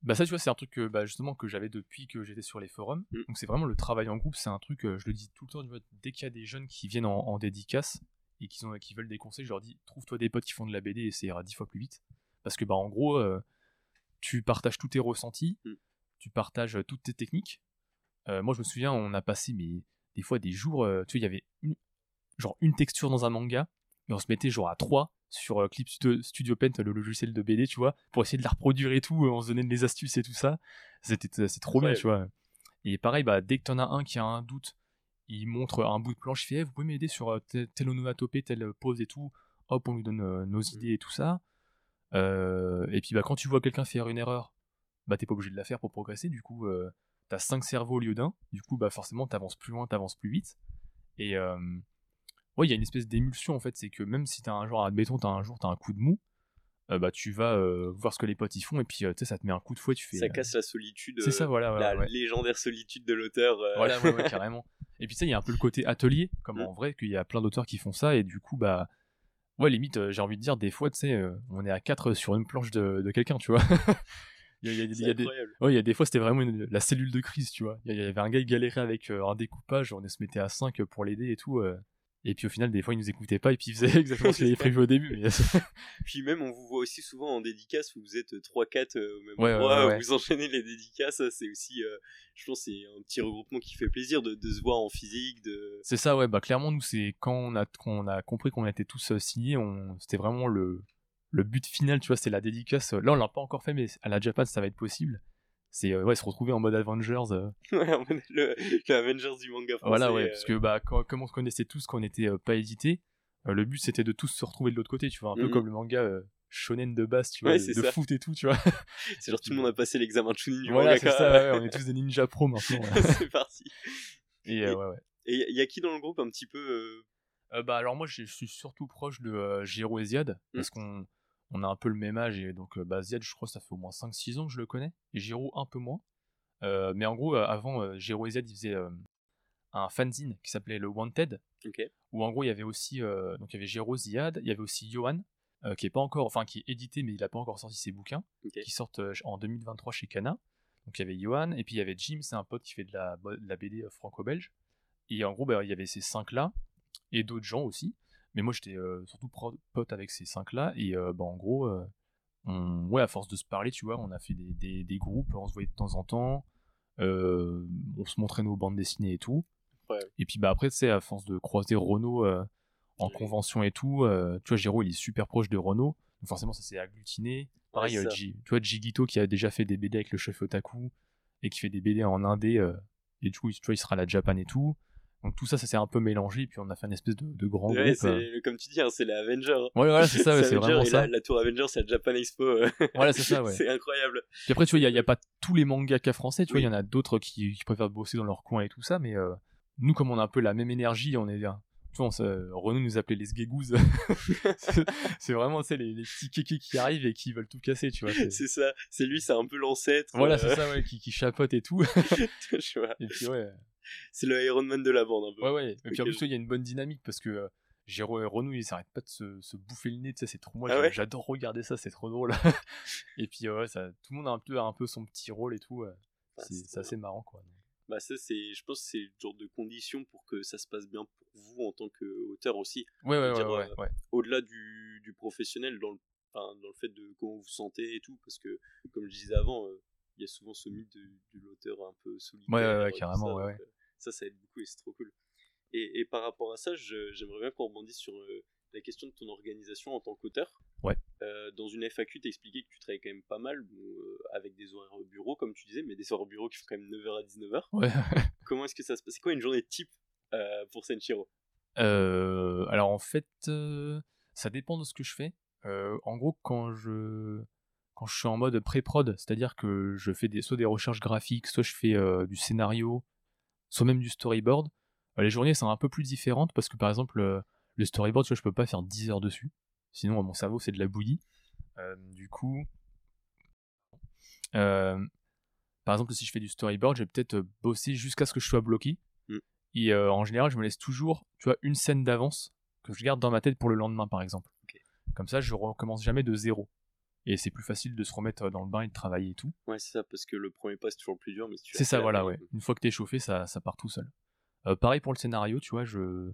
bah ça tu vois c'est un truc que bah, justement que j'avais depuis que j'étais sur les forums. Mm. donc c'est vraiment le travail en groupe. C'est un truc euh, je le dis tout le temps dès qu'il y a des jeunes qui viennent en, dédicace et qui, veulent des conseils je leur dis trouve-toi des potes qui font de la BD et ça ira dix fois plus vite. Parce que bah en gros tu partages tous tes ressentis mm. tu partages toutes tes techniques moi je me souviens on a passé mais des fois des jours tu vois il y avait une, genre une texture dans un manga, et on se mettait genre à 3 sur euh, Clip Studio Paint, le logiciel de BD, tu vois, pour essayer de la reproduire et tout, on se donnait des astuces et tout ça. C'était trop bien, tu vois. Et pareil, bah, dès que t'en as un qui a un doute, il montre un bout de planche, il fait eh, vous pouvez m'aider sur euh, telle onomatopée, telle pose et tout. Hop, on lui donne euh, nos mm. idées et tout ça. et puis bah, quand tu vois quelqu'un faire une erreur, bah t'es pas obligé de la faire pour progresser. Du coup, t'as 5 cerveaux au lieu d'un. Du coup, bah forcément, t'avances plus loin, t'avances plus vite. Et, ouais, il y a une espèce d'émulsion en fait, c'est que même si t'as un genre, admettons, t'as un jour, t'as un coup de mou, euh, bah tu vas euh, voir ce que les potes y font et puis euh, tu sais ça te met un coup de fouet tu fais ça casse la solitude c'est ça voilà, la légendaire solitude de l'auteur voilà ouais, carrément et puis tu sais il y a un peu le côté atelier comme mm. en vrai qu'il y a plein d'auteurs qui font ça et du coup bah ouais limite j'ai envie de dire des fois tu sais on est à 4 sur une planche de, de quelqu'un tu vois il y a, y a des, ouais, il y a des fois c'était vraiment la cellule de crise tu vois il y avait un gars qui galérait avec un découpage on se mettait à 5 pour l'aider et tout et puis au final, des fois, ils nous écoutaient pas et puis ils faisaient exactement ce qu'ils avaient prévu au début. Mais... puis même, on vous voit aussi souvent en dédicace où vous êtes 3-4 euh, au même endroit, vous enchaînez les dédicaces. C'est aussi, euh, je pense, c'est un petit regroupement qui fait plaisir de, de se voir en physique. De... C'est ça, ouais. Bah clairement, nous, c'est quand on a, quand on a compris qu'on était tous euh, signés, on... c'était vraiment le, le but final, tu vois, c'est la dédicace. Là, on l'a pas encore fait, mais à la Japan, ça va être possible. C'est euh, ouais se retrouver en mode Avengers euh. le, le, Avengers du manga français voilà ouais parce que bah comme on se connaissait tous qu'on n'était euh, pas édité le but c'était de tous se retrouver de l'autre côté tu vois un peu mhm. comme le manga shonen de base tu vois de, foot et tout tu vois. C'est genre tout le monde a passé l'examen de Chunin du voilà c'est ça on est tous des ninja pro maintenant c'est parti. Et, ouais ouais. et il y a qui dans le groupe un petit peu bah alors moi je suis surtout proche de Jiro Ziad mmh. parce qu'on on a un peu le même âge et donc euh, bah, Ziad je crois ça fait au moins 5-6 ans que je le connais et Giro un peu moins. Euh, mais en gros euh, avant Giro et Ziad ils faisaient un fanzine qui s'appelait le Wanted. Où en gros il y avait aussi donc il y avait Giro Ziad il y avait aussi Johan qui est pas encore enfin qui est édité mais il a pas encore sorti ses bouquins qui sortent en 2023 chez Kana. Donc il y avait Johan et puis il y avait Jim c'est un pote qui fait de la, la BD franco-belge. Et en gros bah, il y avait ces cinq là et d'autres gens aussi mais moi, j'étais euh, surtout pote avec ces cinq-là. Et euh, bah, en gros, euh, on, ouais, à force de se parler, tu vois, on a fait des, des, des groupes, on se voyait de temps en temps, on se montrait nos bandes dessinées et tout. Ouais. Et puis bah après, tu sais, à force de croiser Renault en convention et tout, tu vois, Giro, il est super proche de Renault, donc forcément, ça s'est agglutiné. Pareil, Ouais, tu vois, Jigito qui a déjà fait des BD avec le chef Otaku et qui fait des BD en indé, et du coup, il- tu vois, il sera à la Japan et tout. Donc tout ça, ça s'est un peu mélangé, et puis on a fait une espèce de, de grand Ouais, groupe. c'est, euh. comme tu dis, hein, c'est les Avengers. hein. Ouais, voilà, c'est ça, ouais, c'est vraiment ça. La, la tour Avengers, c'est la Japan Expo. euh. Voilà, c'est ça, ouais. c'est incroyable. Puis après, tu vois, il n'y a, pas tous les mangaka français, tu vois, il y en a d'autres qui, qui préfèrent bosser dans leur coin et tout ça, mais euh, nous, comme on a un peu la même énergie, on est. Tu vois, on Renaud nous appelait les sgegouzes. c'est vraiment, tu sais, les, les petits kékés qui arrivent et qui veulent tout casser, tu vois. c'est- ça. C'est lui, c'est un peu l'ancêtre. Voilà, euh, c'est ça, ouais, qui, qui chapote et tout. et puis, ouais. C'est le Iron Man de la bande, un peu. Ouais, ouais. Et puis en plus, il y a une bonne dynamique parce que. euh, Géro et Renaud, ils s'arrêtent pas de se, se bouffer le nez, tu sais, c'est trop moi, Ah ouais j'adore regarder ça, c'est trop drôle. et puis ouais, ça, tout le monde a un peu, un peu son petit rôle et tout, ouais. Ah, c'est assez marrant quoi. Bah ça c'est, je pense que c'est le genre de condition pour que ça se passe bien pour vous en tant qu'auteur aussi. Ouais, ouais, dire, euh, ouais. Au-delà du, du professionnel dans le, enfin, dans le fait de comment vous vous sentez et tout, parce que comme je disais avant, euh, il y a souvent ce mythe de, de l'auteur un peu solitaire. Ouais, ouais, carrément, ça, ouais, donc, euh, ça, ça aide beaucoup et c'est trop cool. Et, et par rapport à ça, j'aimerais bien qu'on rebondisse sur euh, la question de ton organisation en tant qu'auteur. Ouais. Euh, dans une FAQ, t'expliquais que tu travaillais quand même pas mal, euh, avec des horaires au bureau, comme tu disais, mais des horaires au bureau qui font quand même 9h à 19h. Ouais. Comment est-ce que ça se passe? C'est quoi une journée type pour Senshiro? Alors en fait, ça dépend de ce que je fais. En gros, quand je quand je suis en mode pré-prod, c'est-à-dire que je fais des, soit des recherches graphiques, soit je fais du scénario, soit même du storyboard, euh, les journées sont un peu plus différentes parce que par exemple, euh, le storyboard, tu vois, je peux pas faire 10 heures dessus. Sinon, mon cerveau, c'est de la bouillie. Euh, du coup, euh, par exemple, si je fais du storyboard, je vais peut-être bosser jusqu'à ce que je sois bloqué. Mm. Et euh, en général, je me laisse toujours, tu vois, une scène d'avance que je garde dans ma tête pour le lendemain, par exemple. Comme ça, je recommence jamais de zéro. Et c'est plus facile de se remettre dans le bain et de travailler et tout. Ouais, c'est ça, parce que le premier pas c'est toujours le plus dur, mais si C'est ça, voilà, là, ouais. Une fois que t'es chauffé, ça, ça part tout seul. Euh, pareil pour le scénario, tu vois, je.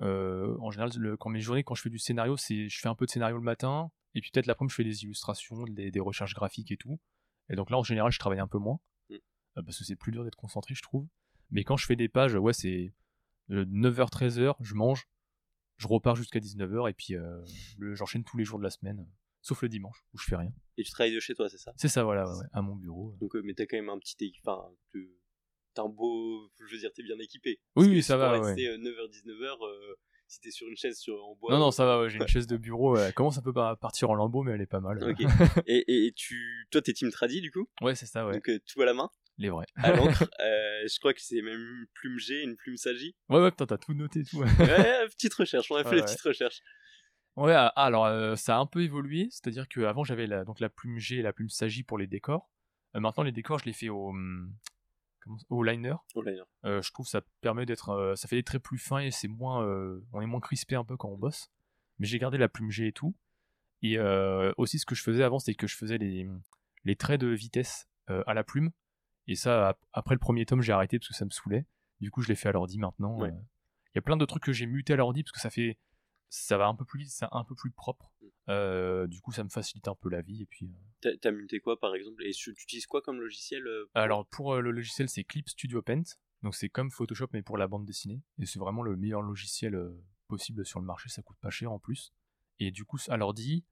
euh, en général, le- quand mes journées, quand je fais du scénario, c'est je fais un peu de scénario le matin, et puis peut-être l'après-midi, je fais des illustrations, des, des recherches graphiques et tout. Et donc là, en général, je travaille un peu moins, Mm. euh, parce que c'est plus dur d'être concentré, je trouve. Mais quand je fais des pages, ouais, c'est 9h-13h, je mange, je repars jusqu'à 19h, et puis euh, j'enchaîne tous les jours de la semaine, sauf le dimanche, où je fais rien. Et tu travailles de chez toi, c'est ça? C'est ça, voilà, ouais, ouais, à mon bureau. Donc, euh, mais t'as quand même un petit. Enfin, te- t'as un beau. Je veux dire, t'es bien équipé. Oui, Parce oui, que ça va, t'aurais ouais. resté, euh, 9h, 19h, euh, si t'es sur une chaise sur, en bois. Non, non, ça va, j'ai une chaise de bureau, elle commence un peu par partir en lambeaux, mais elle est pas mal. Ok. et, et, tu. Toi, t'es team tradi, du coup? Ouais, c'est ça, ouais. Donc, euh, tout à la main, Les vrais. à l'encre. Euh, je crois que c'est même une plume G, une plume Sagi. Ouais, ouais, putain, t'as tout noté tout. Ouais, petite recherche, on a fait Ouais, les ouais. petites recherches. Ouais, alors euh, ça a un peu évolué, c'est-à-dire qu'avant j'avais la, donc la plume G et la plume Sagi pour les décors. Euh, maintenant, les décors, je les fais au, comment- au liner. Là. Euh, je trouve ça permet d'être. ça fait des traits plus fins et c'est moins. on est moins crispé un peu quand on bosse. Mais j'ai gardé la plume G et tout. Et aussi, ce que je faisais avant, c'est que je faisais les, les traits de vitesse à la plume. Et ça, ap- après le premier tome, j'ai arrêté parce que ça me saoulait. Du coup, je l'ai fait à l'ordi maintenant. Ouais. Il y a plein de trucs que j'ai muté à l'ordi parce que ça fait. Ça va un peu plus vite, c'est un peu plus propre. Euh, du coup, ça me facilite un peu la vie. Et puis, euh, T'as- muté quoi, par exemple? Et tu utilises quoi comme logiciel euh, pour- Alors pour le logiciel c'est Clip Studio Paint, donc c'est comme Photoshop mais pour la bande dessinée, et c'est vraiment le meilleur logiciel possible sur le marché, ça coûte pas cher en plus. Et du coup à l'ordi,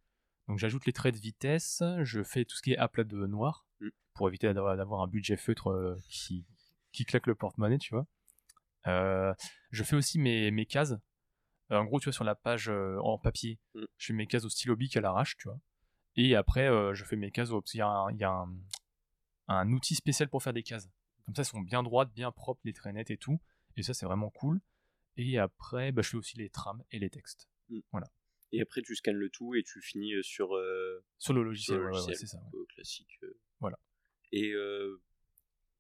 donc j'ajoute les traits de vitesse, je fais tout ce qui est aplat de noir, Mm. pour éviter d'avoir un budget feutre qui, qui claque le porte-monnaie, tu vois. Euh, je fais aussi mes, mes cases. Euh, en gros, tu vois, sur la page euh, en papier, Mm. je fais mes cases au stylo bic à l'arrache, tu vois. Et après, euh, je fais mes cases au... qu'il y a un- il y a un, un outil spécial pour faire des cases. Comme ça, elles sont bien droites, bien propres, les traits nets et tout. Et ça, c'est vraiment cool. Et après, bah, je fais aussi les trames et les textes. Et après, tu scannes le tout et tu finis sur, euh, Sur le logiciel, sur le ouais, ouais, logiciel, c'est ça. ouais. classique. Voilà. Et euh,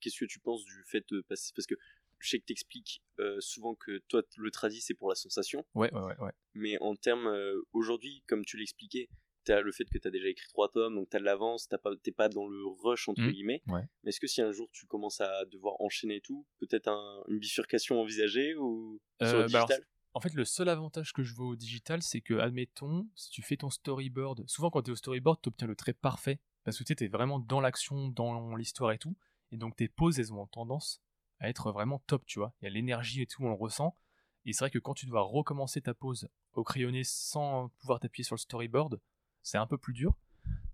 qu'est-ce que tu penses du fait de passer Parce que je sais que t'expliques euh, souvent que toi, le tradi, c'est pour la sensation. Ouais, ouais, ouais, ouais. Mais en termes, euh, aujourd'hui, comme tu l'expliquais, t'as le fait que t'as déjà écrit trois tomes, donc t'as de l'avance, t'as pas, t'es pas dans le rush, entre Mhm, guillemets. ouais. Mais est-ce que si un jour tu commences à devoir enchaîner tout, peut-être un- une bifurcation envisagée ou sur Euh, le bah alors, digital? En fait, le seul avantage que je vois au digital, c'est que, admettons, si tu fais ton storyboard, souvent quand tu es au storyboard, tu obtiens le trait parfait, parce que tu es vraiment dans l'action, dans l'histoire et tout, et donc tes poses, elles ont tendance à être vraiment top, tu vois. Il y a l'énergie et tout, on le ressent. Et c'est vrai que quand tu dois recommencer ta pose au crayonné sans pouvoir t'appuyer sur le storyboard, c'est un peu plus dur.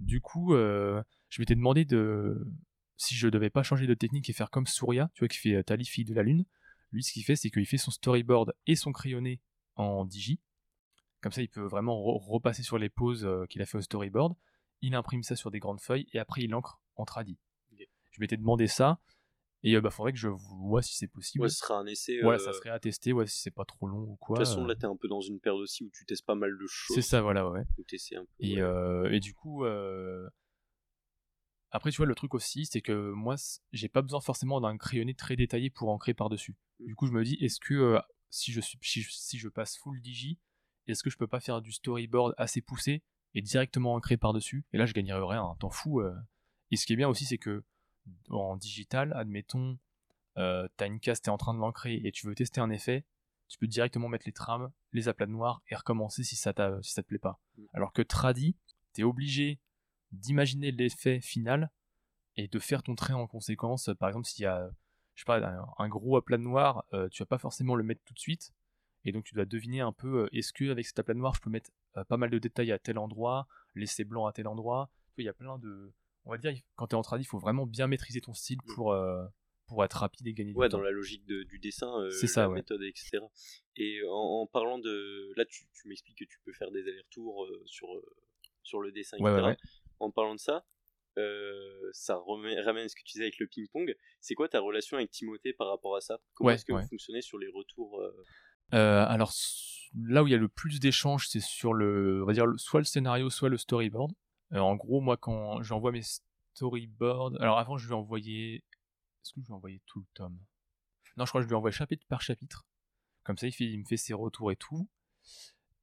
Du coup, euh, je m'étais demandé de si je devais pas changer de technique et faire comme Surya, tu vois, qui fait euh, Tali, fille de la lune. Lui, ce qu'il fait, c'est qu'il fait son storyboard et son crayonné en digi. Comme ça, il peut vraiment repasser sur les poses euh, qu'il a fait au storyboard. Il imprime ça sur des grandes feuilles et après, il encre en tradi. Je m'étais demandé ça. Et bah faudrait que je vois si c'est possible. Ouais, ce sera un essai. Ouais, ça serait à tester, ouais, si c'est pas trop long ou quoi. De toute façon, là, t'es un peu dans une période aussi où tu testes pas mal de choses. C'est ça, voilà, ouais. Où un peu, et, et, du coup, après, tu vois, le truc aussi, c'est que moi, j'ai pas besoin forcément d'un crayonné très détaillé pour ancrer par-dessus. Mm. Du coup, je me dis, est-ce que euh, si, je suis, si, je passe full digi, est-ce que je peux pas faire du storyboard assez poussé et directement ancrer par-dessus? Et là, je gagnerais rien, un temps fou. Euh. Et ce qui est bien aussi, c'est que en digital, admettons, euh, t'as une case, t'es en train de l'ancrer et tu veux tester un effet, tu peux directement mettre les trames, les aplats noirs et recommencer si ça, si ça te plaît pas. Mm. Alors que tradi, t'es obligé d'imaginer l'effet final et de faire ton trait en conséquence. Par exemple, s'il y a je sais pas, un, gros aplat noir, euh, tu vas pas forcément le mettre tout de suite. Et donc tu dois deviner un peu, euh, est-ce que avec cet aplat noir, je peux mettre euh, pas mal de détails à tel endroit, laisser blanc à tel endroit. Il y a plein de... On va dire, quand tu es en tradi, il faut vraiment bien maîtriser ton style mm. pour, pour être rapide et gagner du ouais, dans la logique du dessin, c'est ça, la méthode, etc. Et en, parlant de... Là, tu, m'expliques que tu peux faire des allers-retours sur, sur le dessin, etc en parlant de ça, euh, ça ramène ce que tu disais avec le ping-pong. C'est quoi ta relation avec Timothée par rapport à ça? Comment est-ce que vous fonctionnez sur les retours euh? Euh, Alors là où il y a le plus d'échanges, c'est sur le, on va dire soit le scénario, soit le storyboard. En gros, moi quand j'envoie mes storyboards, alors avant je lui envoyais, est-ce que je lui envoyais tout le tome? Non, je crois que je lui envoie chapitre par chapitre. Comme ça, il, me fait ses retours et tout.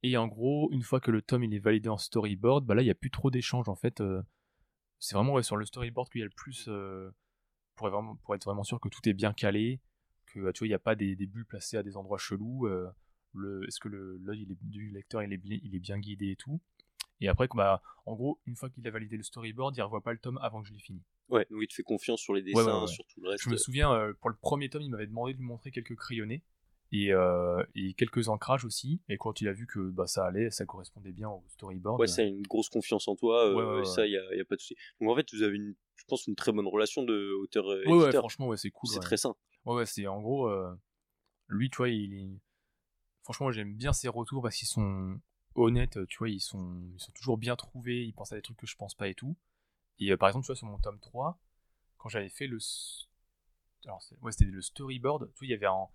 Et en gros, une fois que le tome il est validé en storyboard, bah là il n'y a plus trop d'échanges en fait. Euh, c'est vraiment sur le storyboard qu'il y a le plus euh, pour, être vraiment, sûr que tout est bien calé, que tu vois il n'y a pas des, bulles placées à des endroits chelous. Euh, le, est-ce que l'œil du lecteur est bien guidé et tout. Et après, bah, en gros, une fois qu'il a validé le storyboard, il ne revoit pas le tome avant que je l'ai fini. Ouais, donc il te fait confiance sur les dessins, sur tout le reste. Je me souviens, pour le premier tome, il m'avait demandé de lui montrer quelques crayonnés. Euh, et, quelques ancrages aussi. Et quand il a vu que bah, ça allait, ça correspondait bien au storyboard. Ouais, ça a une grosse confiance en toi, euh, ça, il n'y a, y a, pas de souci. Donc en fait, vous avez, une, je pense, une très bonne relation de auteur-éditeur. Ouais, franchement, ouais, c'est cool. C'est très sain. Ouais, ouais, c'est en gros, euh, lui, tu vois, il Franchement, j'aime bien ses retours parce qu'ils sont honnêtes, tu vois, ils sont, ils sont toujours bien trouvés, ils pensent à des trucs que je pense pas et tout. Et par exemple, tu vois, sur mon tome 3, quand j'avais fait le. Alors, ouais, c'était le storyboard, tu vois, il y avait un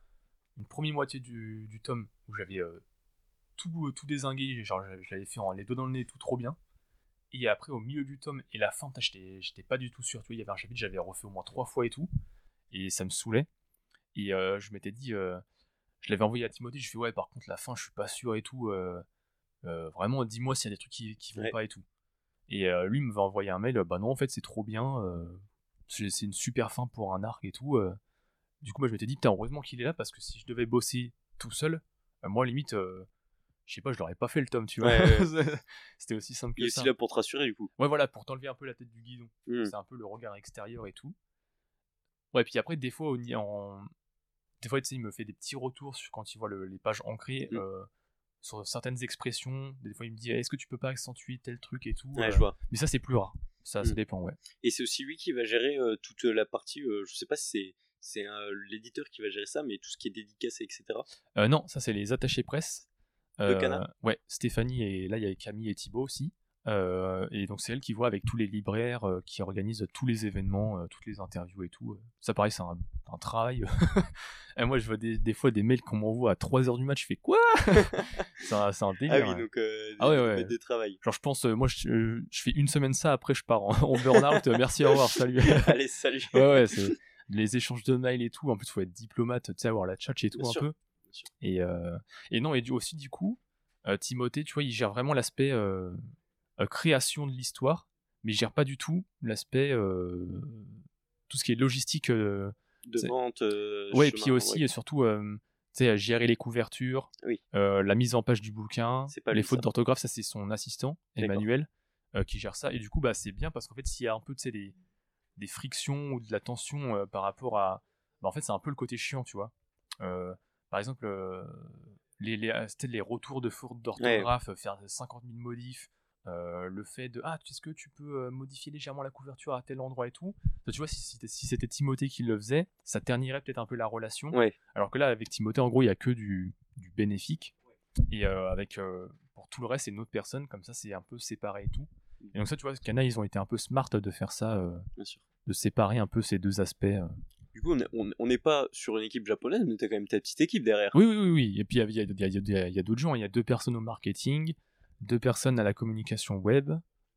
une première moitié du, du tome où j'avais euh, tout, tout désingué, genre j'avais fait en les deux dans le nez, tout trop bien. Et après, au milieu du tome et la fin, j'étais pas du tout sûr. Tu vois, il y avait un chapitre, j'avais refait au moins trois fois et tout. Et ça me saoulait. Et euh, je m'étais dit, euh, je l'avais envoyé à Timothée, je fais ouais, par contre, la fin, je suis pas sûr et tout. Vraiment, dis-moi s'il y a des trucs qui, qui vont pas et tout. Et lui me va envoyer un mail, bah non, en fait, c'est trop bien. c'est une super fin pour un arc et tout. Du coup, moi, je m'étais dit, putain, heureusement qu'il est là parce que si je devais bosser tout seul, euh, moi, limite, euh, je sais pas, je l'aurais pas fait le tome, tu vois. C'était aussi simple que ça. Il est aussi là pour te rassurer, du coup. Ouais, voilà, pour t'enlever un peu la tête du guidon. Hmm. C'est un peu le regard extérieur et tout. Ouais, puis après, des fois, en... des fois, tu sais, il me fait des petits retours sur quand il voit les pages ancrées. Hmm. Euh, sur certaines expressions, des fois il me dit est-ce que tu peux pas accentuer tel truc et tout. Ouais, je vois. Mais ça c'est plus rare. Ça, ça hmm. dépend, ouais. Et c'est aussi lui qui va gérer toute la partie, je sais pas si c'est c'est l'éditeur qui va gérer ça, mais tout ce qui est dédicacé, etc. Euh, non, ça c'est les attachés presse. de euh, Cana Ouais, Stéphanie, et là il y a Camille et Thibaut aussi. Euh, et donc c'est elle qui voit avec tous les libraires qui organisent tous les événements, toutes les interviews et tout. Ça pareil, c'est un, travail. et moi je vois des, fois des mails qu'on m'envoie à 3h du match, je fais quoi? C'est un, un, délire. Ah oui, donc ah ouais, ouais. de travail. Genre je pense, moi je, je, fais une semaine ça, après je pars en, en burn-out, merci, au revoir, salut. Allez, salut. ouais, ouais, c'est les échanges de mails et tout. En plus, il faut être diplomate, tu sais, avoir la tchatch et tout un peu. Et, euh, et non, et du, aussi, du coup, euh, Timothée, tu vois, il gère vraiment l'aspect euh, création de l'histoire, mais il gère pas du tout l'aspect tout ce qui est logistique. de vente. ouais, et puis aussi, et surtout, sais, gérer les couvertures, la mise en page du bouquin, les fautes d'orthographe, ça c'est son assistant, Emmanuel, qui gère ça. Et du coup, bah, c'est bien parce qu'en fait, s'il y a un peu des, des frictions ou de la tension par rapport à. Bah, en fait, c'est un peu le côté chiant, tu vois. par exemple, les, les, les, retours de fautes d'orthographe, faire 50 000 modifs, euh, le fait de ah est-ce que tu peux euh, modifier légèrement la couverture à tel endroit et tout tu vois si, si c'était Timothée qui le faisait ça ternirait peut-être un peu la relation alors que là avec Timothée en gros il y a que du, du bénéfique et euh, avec pour tout le reste c'est une autre personne comme ça c'est un peu séparé et tout et donc ça tu vois Cana ils ont été un peu smart de faire ça de séparer un peu ces deux aspects du coup, on n'est pas sur une équipe japonaise, mais t'as quand même ta petite équipe derrière. Oui, oui, oui. oui. Et puis, il y a, y y a d'autres gens. Il y a deux personnes au marketing, deux personnes à la communication web.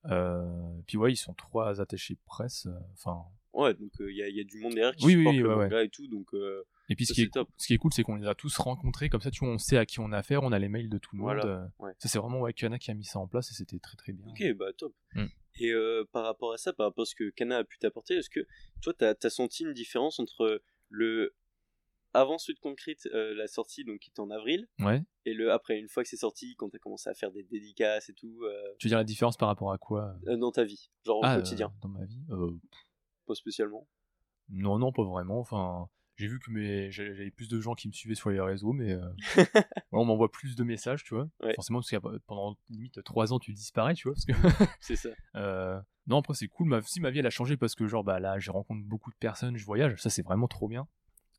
Euh, puis ouais, ils sont trois attachés presse. Euh, enfin. ouais, donc il y, y, a du monde derrière qui oui, supporte oui, le manga et tout, donc. Euh, et puis ce qui, est, top. ce qui est cool, c'est qu'on les a tous rencontrés, comme ça, tu vois, on sait à qui on a affaire, on a les mails de tout le monde. Ça, c'est vraiment ouais, Kana qui a mis ça en place et c'était très très bien. Ok, bah top. Mm. Et par rapport à ça, par rapport à ce que Kana a pu t'apporter, est-ce que toi, t'as as senti une différence entre le avant Suite Concrete, euh, la sortie donc qui était en avril. Ouais. Et le après, une fois que c'est sorti, quand t'as commencé à faire des dédicaces et tout. Euh, tu veux dire la différence par rapport à quoi euh Dans ta vie, genre au ah, quotidien? dans ma vie Pas spécialement. Non, non, pas vraiment. Enfin, j'ai vu que mes... j'avais plus de gens qui me suivaient sur les réseaux, mais on m'envoie plus de messages, tu vois. Forcément, parce que pendant limite 3 ans, tu disparais, tu vois. Parce que c'est ça. non, après, c'est cool. Ma... Si ma vie, elle a changé parce que, genre, bah là, je rencontre beaucoup de personnes, je voyage. Ça, c'est vraiment trop bien.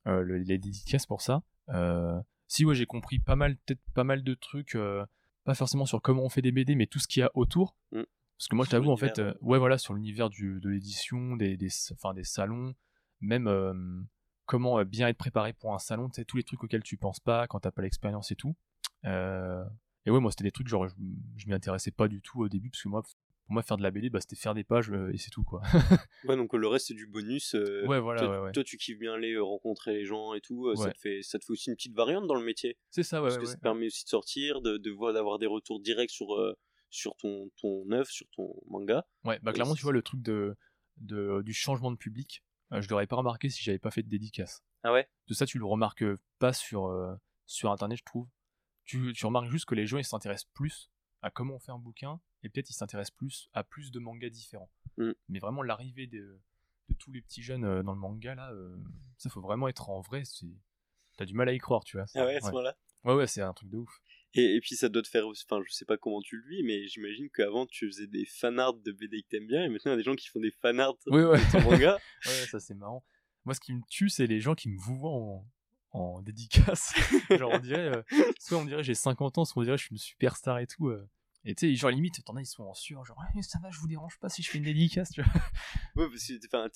Euh, les dédicaces pour ça. Euh, si ouais, j'ai compris pas mal, peut-être pas mal de trucs, euh, pas forcément sur comment on fait des BD, mais tout ce qu'il y a autour. Mm. Parce que moi, je t'avoue, en fait, ouais, voilà, sur l'univers de l'édition, des, des, enfin, des salons, même comment bien être préparé pour un salon, tu sais, tous les trucs auxquels tu penses pas quand t'as pas l'expérience et tout. et ouais, moi, c'était des trucs, genre, je, je m'y intéressais pas du tout au début, parce que moi, moi faire de la BD bah, c'était faire des pages euh, et c'est tout quoi. Ouais donc le reste c'est du bonus euh, ouais voilà toi, toi, tu kiffes bien aller euh, rencontrer les gens et tout ça te fait ça te fait aussi une petite variante dans le métier. C'est ça ouais parce que ça permet aussi de sortir de, de voir d'avoir des retours directs sur sur ton ton œuvre sur ton manga. Ouais bah clairement tu vois le truc de, de du changement de public je l'aurais pas remarqué si j'avais pas fait de dédicace. Ah ouais? De ça tu le remarques pas sur sur internet je trouve. Tu, tu remarques juste que les gens ils s'intéressent plus à comment on fait un bouquin et peut-être ils s'intéressent plus à plus de mangas différents. Mm. Mais vraiment l'arrivée de, tous les petits jeunes euh, dans le manga là, euh, ça faut vraiment être en vrai. T'as du mal à y croire, tu vois. Ah ouais, à ce moment-là? Ouais ouais, c'est un truc de ouf. Et, et, puis ça doit te faire, enfin je sais pas comment tu le vis, mais j'imagine qu'avant tu faisais des fanarts de BD que t'aimes bien, et maintenant il y a des gens qui font des fanarts oui, ouais. de ton manga. ouais, ça c'est marrant. Moi ce qui me tue, c'est les gens qui me vouvoient en, en dédicace. genre on dirait, euh, soit on dirait j'ai 50 ans, soit on dirait je suis une superstar et tout. Et tu sais, genre limite, t'en as, ils sont en sueur, genre, ça va, je vous dérange pas si je fais une dédicace, tu vois. Ouais, parce que, enfin,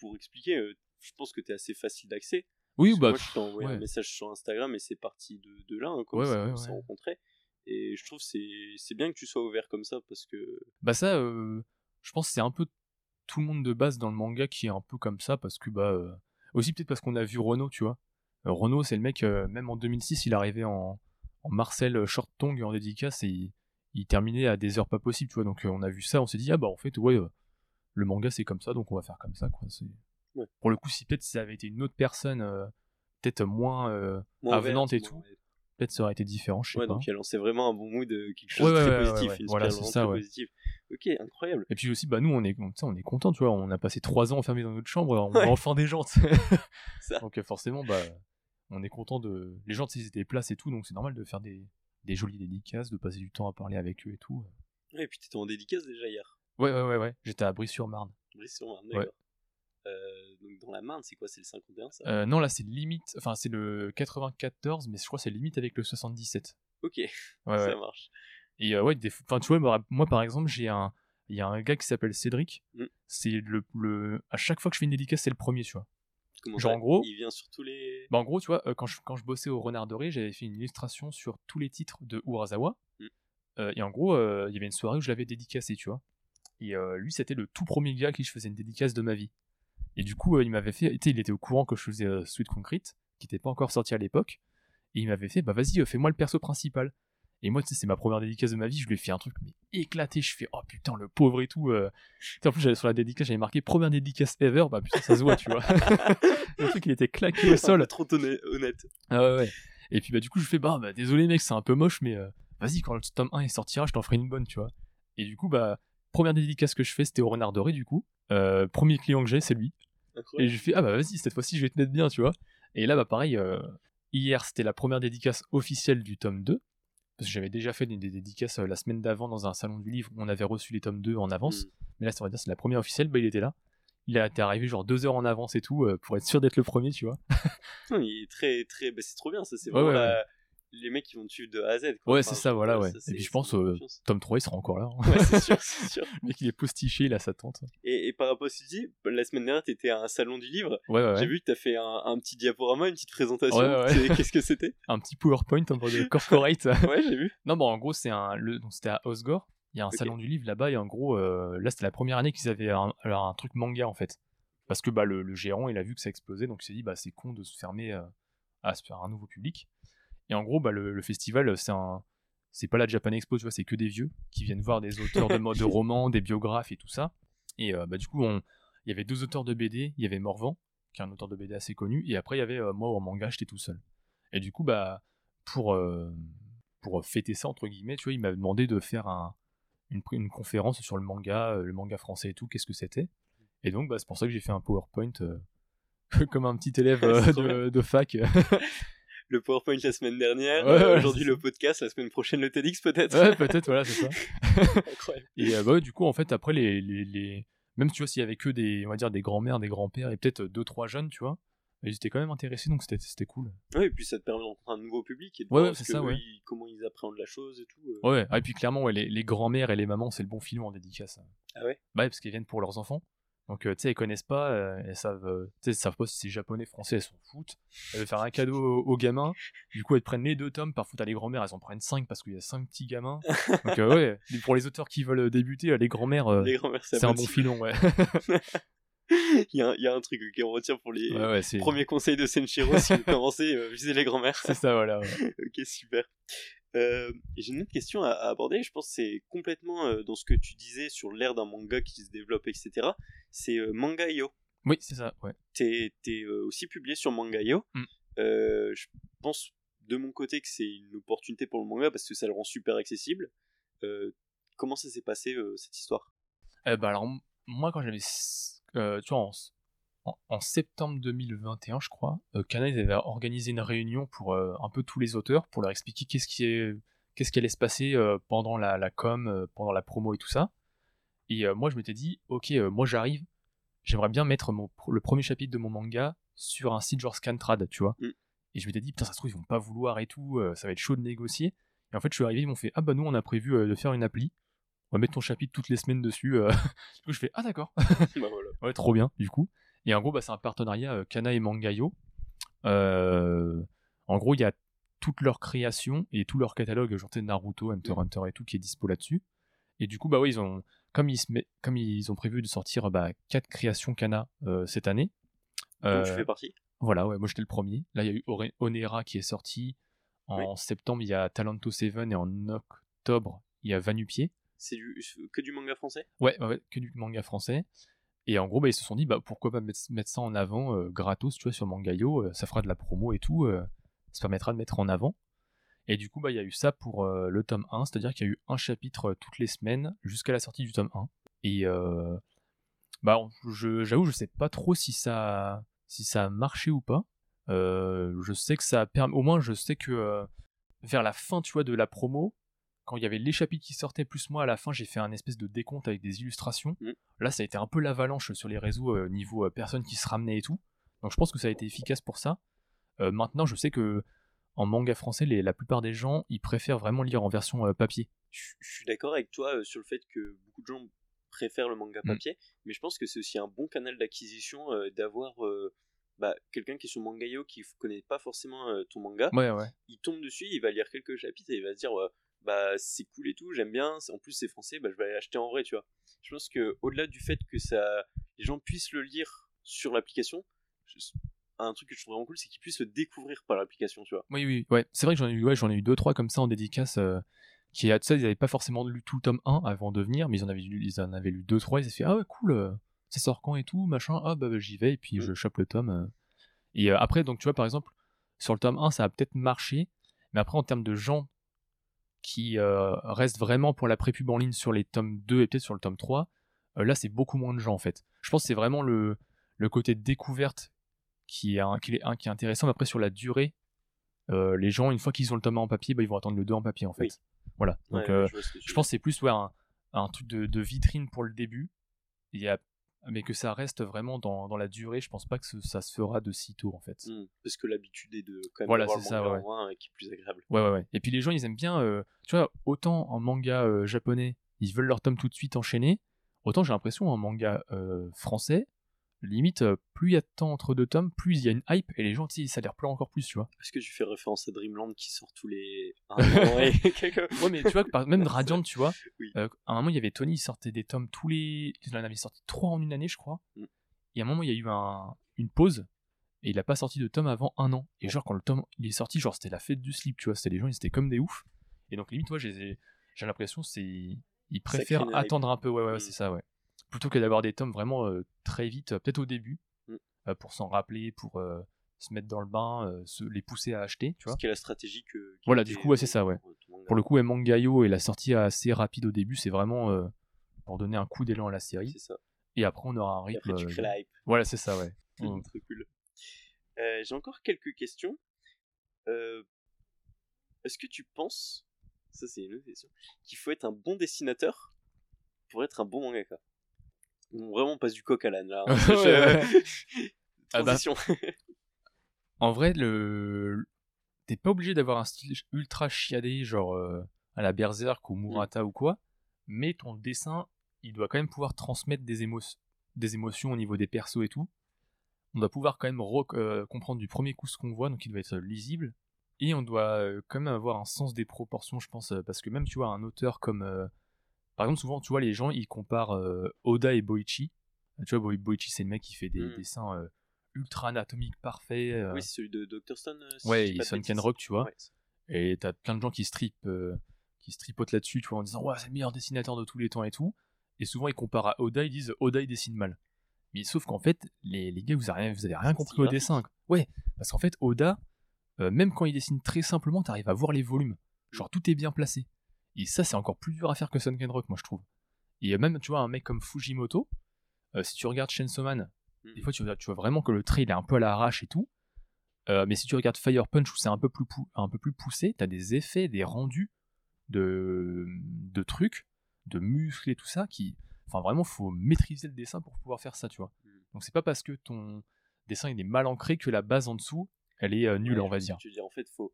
pour expliquer, euh, je pense que t'es assez facile d'accès. Oui, bah. Moi, je t'ai envoyé un message sur Instagram et c'est parti de, de là, hein, comme ouais, ça, on s'est rencontrés. Et je trouve c'est c'est bien que tu sois ouvert comme ça parce que. Bah, ça, euh, je pense que c'est un peu tout le monde de base dans le manga qui est un peu comme ça parce que, bah. Euh, aussi peut-être parce qu'on a vu Renault, tu vois. Renault, c'est le mec, même en 2006, il arrivait en, en Marcel Short Tongue en dédicace et il il terminait à des heures pas possibles, tu vois. Donc euh, on a vu ça, on s'est dit ah bah en fait ouais, euh, le manga c'est comme ça, donc on va faire comme ça quoi. Pour le coup, si peut-être ça avait été une autre personne, euh, peut-être moins, avenante et tout, peut-être ça aurait été différent. Je sais ouais, pas. donc elle lançait vraiment un bon mood, quelque chose de très positif. Voilà, c'est ça. Positif. Ok, incroyable. Et puis aussi, bah nous on est, on est content, tu vois. On a passé trois ans enfermés dans notre chambre, on voit enfin des gens. donc forcément, bah on est content de. Les gens, ils étaient places et tout, donc c'est normal de faire des des jolies dédicaces, de passer du temps à parler avec eux et tout. Ouais, et puis t'étais en dédicace déjà hier. Ouais, ouais, ouais, ouais. J'étais à Brie-sur-Marne. Brie-sur-Marne, d'accord. Euh, donc dans la Marne, c'est quoi C'est le 51 ça? Euh, Non, là c'est limite, enfin c'est le 94, mais je crois que c'est limite avec le 77. Ok, ça marche. Et euh, ouais, enfin tu vois, moi par exemple, j'ai un, il y a un gars qui s'appelle Cédric. Mm. C'est le, le, à chaque fois que je fais une dédicace, c'est le premier, tu vois. Genre en gros, il vient sur tous les. Bah en gros, tu vois, euh, quand je, quand je bossais au Renard Doré, j'avais fait une illustration sur tous les titres de Urasawa. Mm. Euh, et en gros, euh, il y avait une soirée où je l'avais dédicacé, tu vois. Et lui, c'était le tout premier gars à qui je faisais une dédicace de ma vie. Et du coup, il m'avait fait, il était au courant que je faisais Sweet Concrete, qui n'était pas encore sorti à l'époque. Et il m'avait fait, bah vas-y, fais-moi le perso principal. Et moi, tu sais, c'est ma première dédicace de ma vie. Je lui ai fait un truc mais éclaté. Je fais, oh putain, le pauvre et tout. Euh. En plus, j'avais sur la dédicace, j'avais marqué première dédicace ever. Bah putain, ça se voit, tu vois. le truc, il était claqué au sol. trop honnête. Ah ouais, ouais. Et puis, bah, du coup, je fais, bah, bah désolé, mec, c'est un peu moche, mais euh, vas-y, quand le tome 1 il sortira, je t'en ferai une bonne, tu vois. Et du coup, bah, première dédicace que je fais, c'était au Renard Doré, du coup. Euh, premier client que j'ai, c'est lui. Et je fais, ah bah vas-y, cette fois-ci, je vais te mettre bien, tu vois. Et là, bah pareil, hier, c'était la première dédicace officielle du tome 2 parce que j'avais déjà fait des, dédicaces euh, la semaine d'avant dans un salon du livre où on avait reçu les tomes 2 en avance. Mm. Mais là, ça va dire c'est la première officielle, bah, il était là. Il était arrivé genre deux heures en avance et tout euh, pour être sûr d'être le premier, tu vois. il est très, très. Bah, c'est trop bien, ça. C'est vraiment la, les mecs qui vont tuer de A à Z. Ouais, c'est ça, voilà, ouais. et puis je pense, euh, 3, il sera encore là. Hein. Ouais, c'est sûr, c'est sûr. le mec, il est postiché, il a sa tente. Et, par rapport à ce que tu dis, la semaine dernière, t'étais à un salon du livre. Ouais, ouais. J'ai vu que t'as fait un, petit diaporama, une petite présentation. Qu'est-ce que c'était? Un petit PowerPoint en mode corporate. ouais, j'ai vu. Non, bon, en gros, c'est un. Le... C'était à Osgore. Il y a un salon du livre là-bas, et en gros, euh, là, c'était la première année qu'ils avaient un, un, truc manga en fait. Parce que bah, le, gérant, il a vu que ça explosait, donc il s'est dit, bah, c'est con de se fermer euh, à se faire un nouveau public. Et en gros, bah, le, festival, c'est un, c'est pas la Japan Expo, tu vois, c'est que des vieux qui viennent voir des auteurs de, de romans, des biographes et tout ça. Et euh, bah, du coup, il y avait deux auteurs de BD, il y avait Morvan, qui est un auteur de BD assez connu, et après il y avait euh, moi en manga, j'étais tout seul. Et du coup, bah, pour, euh, pour fêter ça, entre guillemets, tu vois, il m'a demandé de faire un, une, une, conférence sur le manga, le manga français et tout, qu'est-ce que c'était. Et donc, bah, c'est pour ça que j'ai fait un PowerPoint comme un petit élève de, de, fac. Le PowerPoint la semaine dernière, aujourd'hui le podcast, la semaine prochaine le TEDx peut-être. Ouais, peut-être, voilà, c'est ça. Incroyable. Et euh, bah, du coup, en fait, après, les, les, les... même tu vois, s'il y avait que des, on va dire, des grands-mères, des grands-pères et peut-être deux, trois jeunes, tu vois, ils étaient quand même intéressés, donc c'était cool. Ouais, et puis ça te permet de rencontrer un nouveau public et de ouais, voir ça, ouais. comment ils appréhendent la chose et tout. Euh. Ouais, ah, et puis clairement, ouais, les, les grands-mères et les mamans, c'est le bon filon en dédicace. Ah ouais? Bah, parce qu'ils viennent pour leurs enfants. Donc, euh, tu sais, elles connaissent pas, euh, elles savent, euh, tu sais, savent pas si c'est japonais, français, elles s'en foutent. Elles veulent faire un cadeau aux, gamins. Du coup, elles prennent les deux tomes. Parfois, t'as les grand-mères, elles en prennent cinq parce qu'il y a cinq petits gamins. Donc, ouais, pour les auteurs qui veulent débuter, les grand-mères, c'est un bon filon, ouais. il, y a un, il, y a un, truc qui on retient pour les premiers conseils de Senshiro si vous commencez, visez les grand-mères. C'est ça, voilà. ok, super. Euh, j'ai une autre question à, aborder, je pense que c'est complètement euh, dans ce que tu disais sur l'ère d'un manga qui se développe, etc. C'est euh, Manga.io. Oui, c'est ça, ouais. T'es es, aussi publié sur Manga.io. Mm. je pense de mon côté que c'est une opportunité pour le manga parce que ça le rend super accessible. comment ça s'est passé cette histoire? Bah alors, moi quand j'avais. tu vois, en, septembre 2021, je crois, euh, avait organisé une réunion pour euh, un peu tous les auteurs, pour leur expliquer qu'est-ce qui, est, qu'est-ce qui allait se passer euh, pendant la, la com, pendant la promo et tout ça. Et moi, je m'étais dit, ok, moi j'arrive, j'aimerais bien mettre mon, le premier chapitre de mon manga sur un site genre Scantrad, tu vois. Mm. Et je m'étais dit, putain, ça se trouve, ils vont pas vouloir et tout, ça va être chaud de négocier. Et en fait, je suis arrivé, ils m'ont fait, ah bah nous, on a prévu de faire une appli on va mettre ton chapitre toutes les semaines dessus. du coup, je fais Ah, d'accord. bah voilà. Ouais, trop bien, du coup. Et en gros, bah, c'est un partenariat euh, Kana et Mangayo. Euh, en gros, il y a toute leur création et tout leur catalogue, genre Naruto, Hunter Hunter et tout, qui est dispo là-dessus. Et du coup, bah oui, ils ont, comme ils, se comme ils ont prévu de sortir bah, 4 créations Kana euh, cette année. Donc, tu fais partie Voilà, ouais, moi j'étais le premier. Là, il y a eu Onera qui est sorti. En septembre, il y a Talento 7 et en octobre, il y a Vanupier. C'est que du manga français? Ouais, ouais, que du manga français. Et en gros, bah, ils se sont dit, bah, pourquoi pas mettre, ça en avant euh, gratos, sur Mangayo, euh, ça fera de la promo et tout, euh, ça permettra de mettre en avant. Et du coup, bah, il y a eu ça pour le tome 1, c'est-à-dire qu'il y a eu un chapitre toutes les semaines jusqu'à la sortie du tome 1. Et bah, j'avoue, je, sais pas trop si ça, si ça a marché ou pas. je sais que ça au moins, je sais que vers la fin, tu vois, de la promo, quand il y avait les chapitres qui sortaient, plus moi à la fin, j'ai fait un espèce de décompte avec des illustrations. Mm. Là, ça a été un peu l'avalanche sur les réseaux euh, niveau euh, personnes qui se ramenaient et tout. Donc je pense que ça a été efficace pour ça. Euh, maintenant, je sais que en manga français, la plupart des gens, ils préfèrent vraiment lire en version papier. Je, suis d'accord avec toi sur le fait que beaucoup de gens préfèrent le manga mm. papier, mais je pense que c'est aussi un bon canal d'acquisition d'avoir bah, quelqu'un qui est sur Mangayo qui connaît pas forcément ton manga. Ouais, ouais. Il tombe dessus, il va lire quelques chapitres et il va se dire bah c'est cool et tout, j'aime bien, en plus c'est français, bah je vais aller l'acheter en vrai, tu vois. Je pense que au-delà du fait que ça les gens puissent le lire sur l'application, un truc que je trouve vraiment cool, c'est qu'ils puissent se découvrir par l'application, tu vois. Oui, oui, ouais. C'est vrai que j'en ai eu, ouais, j'en ai eu deux, trois comme ça en dédicace. Euh, qui, tu sais, ils n'avaient pas forcément lu tout le tome 1 avant de venir, mais ils en avaient lu, ils en avaient lu deux, trois. Ils se fait, ah ouais, cool, euh, ça sort quand et tout, machin. Ah bah, bah j'y vais, et puis je chope le tome. Euh. Et après, donc tu vois, par exemple, sur le tome 1, ça a peut-être marché, mais après, en termes de gens qui restent vraiment pour la prépub en ligne sur les tomes 2 et peut-être sur le tome 3, là, c'est beaucoup moins de gens en fait. Je pense que c'est vraiment le, le côté découverte qui est, qui, est, qui est intéressant. Mais après, sur la durée, euh, les gens, une fois qu'ils ont le tome en papier, bah, ils vont attendre le 2 en papier en fait. Voilà. Donc, euh, je, pense que c'est plus ouais, un, un truc de, de, vitrine pour le début. Il a, mais que ça reste vraiment dans, dans, la durée, je pense pas que ça se fera de sitôt en fait. Mmh. parce que l'habitude est de quand même voilà, c'est ça, ouais. qui est plus agréable. Ouais, ouais, ouais. Et puis les gens, ils aiment bien, euh, tu vois, autant en manga japonais, ils veulent leur tome tout de suite enchaîné, autant j'ai l'impression en manga français, limite, euh, plus il y a de temps entre deux tomes, plus il y a une hype et les gens, ça leur plaît encore plus, tu vois. Est-ce que tu fais référence à Dreamland qui sort tous les. ouais, mais tu vois, même Radiant, tu vois, euh, à un moment, il y avait Tony, il sortait des tomes tous les. Il en avait sorti trois en une année, je crois. Mm. Et à un moment, il y a eu un... une pause et il a pas sorti de tome avant un an. Et genre, quand le tome il est sorti, genre, c'était la fête du slip, tu vois, c'était les gens, ils étaient comme des oufs. Et donc, limite, toi, j'ai l'impression, c'est. Ils préfèrent attendre un peu, ouais, ouais, mm. c'est ça, ouais plutôt que d'avoir des tomes vraiment euh, très vite, euh, peut-être au début, mm. euh, pour s'en rappeler, pour se mettre dans le bain, se, les pousser à acheter, tu vois. Ce qui est la stratégie que. Voilà, du coup, ouais, c'est ça, ouais. Pour le coup, Mangayo et la sortie assez rapide au début, c'est vraiment pour donner un coup d'élan à la série. C'est ça. Et après, on aura un rythme. Et après, tu crées la hype. Voilà, c'est ça, ouais. Mm. Très cool. J'ai encore quelques questions. Est-ce que tu penses, ça c'est une autre question, qu'il faut être un bon dessinateur pour être un bon mangaka? Vraiment on passe du coq à l'âne là. Ah bah, Transition. en vrai, le t'es pas obligé d'avoir un style ultra chiadé, genre euh, à la Berserk ou Murata mm. ou quoi, mais ton dessin, il doit quand même pouvoir transmettre des, des émotions au niveau des persos et tout. On doit pouvoir quand même euh, comprendre du premier coup ce qu'on voit, donc il doit être lisible. Et on doit euh, quand même avoir un sens des proportions, je pense, parce que même tu vois un auteur comme par exemple, souvent, tu vois, les gens, ils comparent euh, Oda et Boichi. Tu vois, Boichi, c'est le mec qui fait des hmm. dessins euh, ultra anatomiques parfaits. Euh. Oui, c'est celui de Dr. Stone. ouais, il sonne Ken Rock, tu vois. Et t'as plein de gens qui stripent, qui stripotent là-dessus, tu vois, en disant, ouais, c'est le meilleur dessinateur de tous les temps et tout. Et souvent, ils comparent à Oda, ils disent, Oda, il dessine mal. Mais sauf qu'en fait, les, les, gars, vous avez rien, vous avez rien compris au dessin. Ouais, parce qu'en fait, Oda, même quand il dessine très simplement, t'arrives à voir les volumes. Genre, tout est bien placé. Et ça, c'est encore plus dur à faire que Sunken Rock, moi, je trouve. Et même, tu vois, un mec comme Fujimoto, euh, si tu regardes Chainsaw Man, des fois, tu vois, tu vois vraiment que le trait, il est un peu à l'arrache et tout. Euh, mais si tu regardes Fire Punch, où c'est un, peu plus un peu plus poussé, t'as des effets, des rendus de, de trucs, de muscles et tout ça, qui... Enfin, vraiment, faut maîtriser le dessin pour pouvoir faire ça, tu vois. Mm. Donc, c'est pas parce que ton dessin, il est mal ancré que la base en dessous, elle est euh, nulle, on va dire. Tu dis, en fait, faut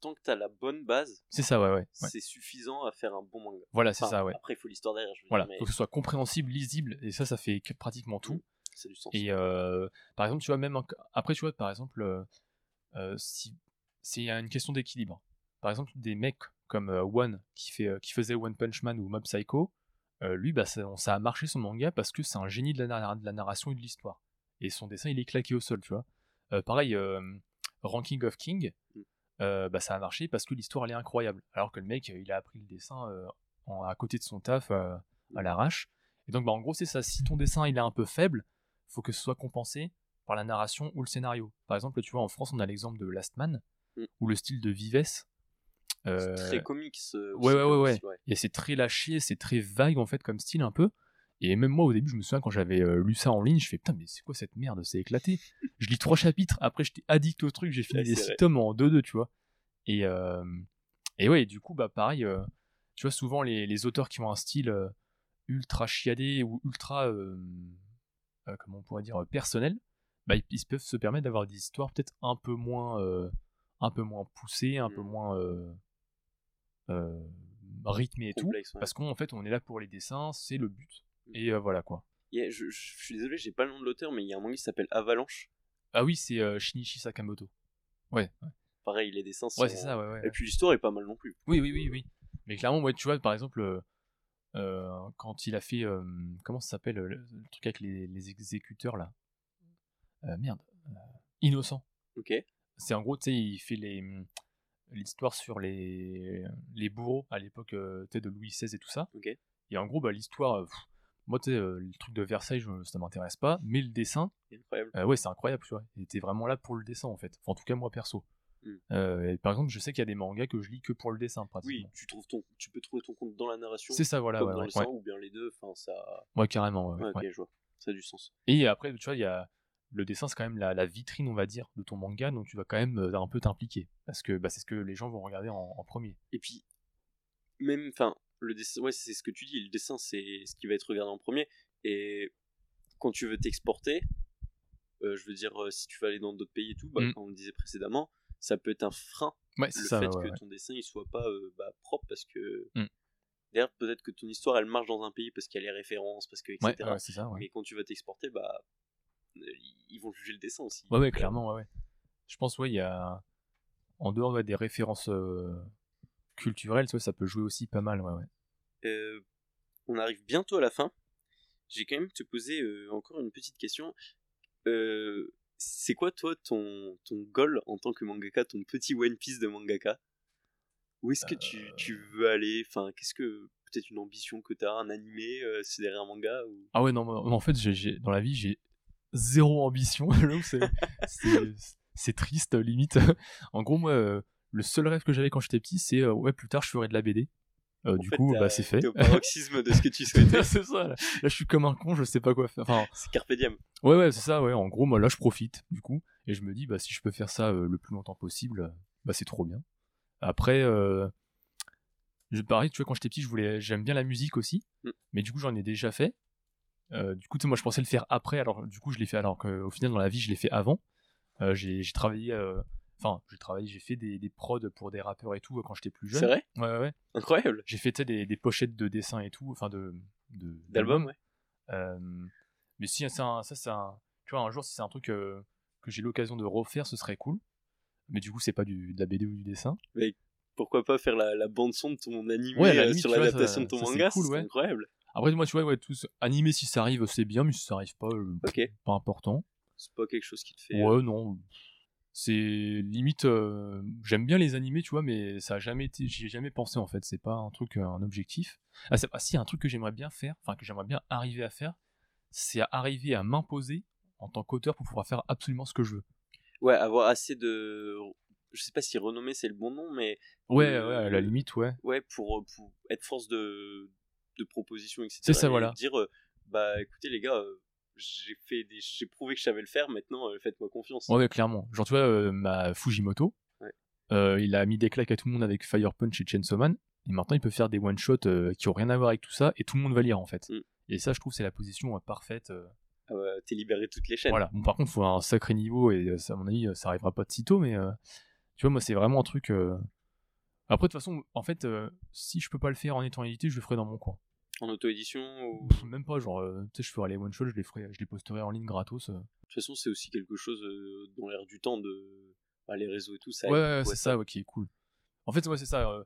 tant que tu as la bonne base, c'est ça, ouais, ouais. C'est suffisant à faire un bon manga. Voilà, c'est ça, ouais. Après, il faut l'histoire derrière. Je voilà, faut que ce soit compréhensible, lisible, et ça, ça fait pratiquement tout. Du sens. Et euh, par exemple, tu vois, même après, tu vois, par exemple, euh, euh, si c'est une question d'équilibre. Par exemple, des mecs comme One qui fait, qui faisait One Punch Man ou Mob Psycho, lui, bah, ça, ça, a marché son manga parce que c'est un génie de la, de la narration et de l'histoire. Et son dessin, il est claqué au sol, tu vois. pareil, Ranking of King. Mm. Euh, bah, ça a marché parce que l'histoire elle est incroyable. Alors que le mec, il a appris le dessin euh, à côté de son taf euh, à l'arrache. Et donc, bah, en gros, c'est ça. Si ton dessin il est un peu faible, faut que ce soit compensé par la narration ou le scénario. Par exemple, tu vois, en France, on a l'exemple de Last Man, mm. où le style de Vives. c'est très comics. ouais, ouais, ouais, ouais. Et c'est très lâché, c'est très vague en fait comme style un peu. Et même moi, au début, je me souviens quand j'avais euh, lu ça en ligne, je fais putain, mais c'est quoi cette merde C'est éclaté. je lis trois chapitres, après j'étais addict au truc, j'ai fini les six tomes en 2-2, tu vois. Et, euh... et ouais, du coup, bah pareil, euh, tu vois, souvent les, les, auteurs qui ont un style euh, ultra chiadé ou ultra, comment on pourrait dire, personnel, bah ils, peuvent se permettre d'avoir des histoires peut-être un peu moins, un peu moins poussées, un peu mmh. moins rythmées et tout. Parce qu'en fait, on est là pour les dessins, c'est le but. Et euh, voilà quoi. je, suis désolé, j'ai pas le nom de l'auteur, mais il y a un manga qui s'appelle Avalanche. Ah oui, c'est euh, Shinichi Sakamoto. Ouais, Pareil, les dessins sont. Ouais, c'est ça, ouais, ouais. Et puis l'histoire est pas mal non plus. Oui, oui, oui, oui. Mais clairement, ouais, tu vois, par exemple, euh, quand il a fait. comment ça s'appelle le, truc avec les, les exécuteurs là? Merde. Innocent. Ok. C'est en gros, tu sais, il fait les l'histoire sur les, les bourreaux à l'époque de Louis XVI et tout ça. Ok. Et en gros, bah, l'histoire, moi, tu sais, le truc de Versailles, je, ça m'intéresse pas, mais le dessin, incroyable. ouais, c'est incroyable, tu vois. Il était vraiment là pour le dessin, en fait. en tout cas, moi, perso. Mmh. par exemple, je sais qu'il y a des mangas que je lis que pour le dessin, pratiquement. Oui, tu, trouves ton, tu peux trouver ton compte dans la narration. C'est ça, voilà. Comme dans le dessin, ou bien les deux, enfin, ça... Ouais, carrément, ouais. ok, je vois. Ça a du sens. Et après, tu vois, il y a le dessin, c'est quand même la, vitrine, on va dire, de ton manga, donc tu vas quand même euh, un peu t'impliquer. Parce que bah, c'est ce que les gens vont regarder en, premier. Et puis, même, enfin, le dessin, ouais, c'est ce que tu dis, le dessin, c'est ce qui va être regardé en premier. Et quand tu veux t'exporter, euh, je veux dire, euh, si tu veux aller dans d'autres pays et tout, bah, mm. comme on disait précédemment, ça peut être un frein. le fait que ton dessin il soit pas bah, propre parce que. Mm. D'ailleurs, peut-être que ton histoire elle marche dans un pays parce qu'il y a les références, parce que etc. Mais quand tu vas t'exporter, bah ils vont juger le dessin aussi. Ouais, ouais, clairement, ouais, Je pense, ouais, il y a. En dehors des références euh, culturelles, ça peut jouer aussi pas mal, ouais, ouais. Euh, on arrive bientôt à la fin. J'ai quand même te poser euh, encore une petite question. c'est quoi, toi, ton, ton goal en tant que mangaka, ton petit One Piece de mangaka? Où est-ce que tu, tu, veux aller? Enfin, qu'est-ce que. Peut-être une ambition que tu as, un animé, c'est derrière un manga ou... Ah ouais, non, en fait, dans la vie, j'ai zéro ambition. c'est triste, limite. en gros, moi, euh, le seul rêve que j'avais quand j'étais petit, c'est euh, ouais, plus tard, je ferai de la BD. Euh, du coup, bah, c'est fait. au paroxysme de ce que tu souhaitais. c'est ça. Là. je suis comme un con, je sais pas quoi faire. Enfin, c'est carpe diem. Ouais, ouais, c'est ça. Ouais. En gros, moi, là, je profite, du coup, et je me dis, bah, si je peux faire ça le plus longtemps possible, bah, c'est trop bien. Après, je, pareil, tu vois, quand j'étais petit, je voulais, j'aime bien la musique aussi, mm. mais du coup, j'en ai déjà fait. Euh, du coup, moi, je pensais le faire après, alors du coup, je l'ai fait alors qu'au final, dans la vie, je l'ai fait avant. Euh, j'ai travaillé, euh, enfin, j'ai travaillé, j'ai fait des, des prods pour des rappeurs et tout quand j'étais plus jeune. C'est vrai Ouais, ouais, ouais. Incroyable. J'ai fait des, des, pochettes de dessins et tout, enfin de d'albums, ouais. mais si ça, c'est un, tu vois, un jour, si c'est un truc que j'ai l'occasion de refaire, ce serait cool. Mais du coup, c'est pas du, de la BD ou du dessin. Mais pourquoi pas faire la, la bande son de ton animé sur l'adaptation de ton manga, c'est cool, incroyable. Après, moi, tu vois, ouais, tous animés si ça arrive, c'est bien, mais si ça arrive pas, euh, pas important. C'est pas quelque chose qui te fait. Ouais, non. C'est limite, euh, j'aime bien les animés, tu vois, mais ça a jamais été, j'y ai jamais pensé en fait. C'est pas un truc, un objectif. Ah, c'est ah, si, un truc que j'aimerais bien faire, enfin que j'aimerais bien arriver à faire, c'est arriver à m'imposer en tant qu'auteur pour pouvoir faire absolument ce que je veux. Ouais, avoir assez de je sais pas si renommé c'est le bon nom, mais. Ouais, ouais, à la limite, ouais. Ouais, pour, pour être force de, de propositions, etc. C'est ça, voilà. Dire, euh, bah écoutez les gars, euh, j'ai fait des... j'ai prouvé que je savais le faire, maintenant euh, faites-moi confiance. Ouais, clairement. Genre, tu vois, ma Fujimoto, il a mis des claques à tout le monde avec Fire Punch et Chainsaw Man, et maintenant il peut faire des one-shots qui ont rien à voir avec tout ça, et tout le monde va lire en fait. Mm. Et ça, je trouve, c'est la position parfaite. Ah T'es libéré toutes les chaînes. Voilà. Bon, par contre, il faut un sacré niveau, et ça, à mon avis, ça arrivera pas de sitôt, mais tu vois, moi, c'est vraiment un truc. Après, de toute façon, en fait, si je peux pas le faire en étant édité, je le ferai dans mon coin. En auto-édition ou... Même pas, genre, euh, tu sais, je ferai les one-shots, je les, ferai, je les posterai en ligne gratos. Euh. De toute façon, c'est aussi quelque chose euh, dans l'air du temps de. Bah, les réseaux et tout, ça. Ouais, c'est ça, ouais, qui est cool. En fait, ouais, c'est ça.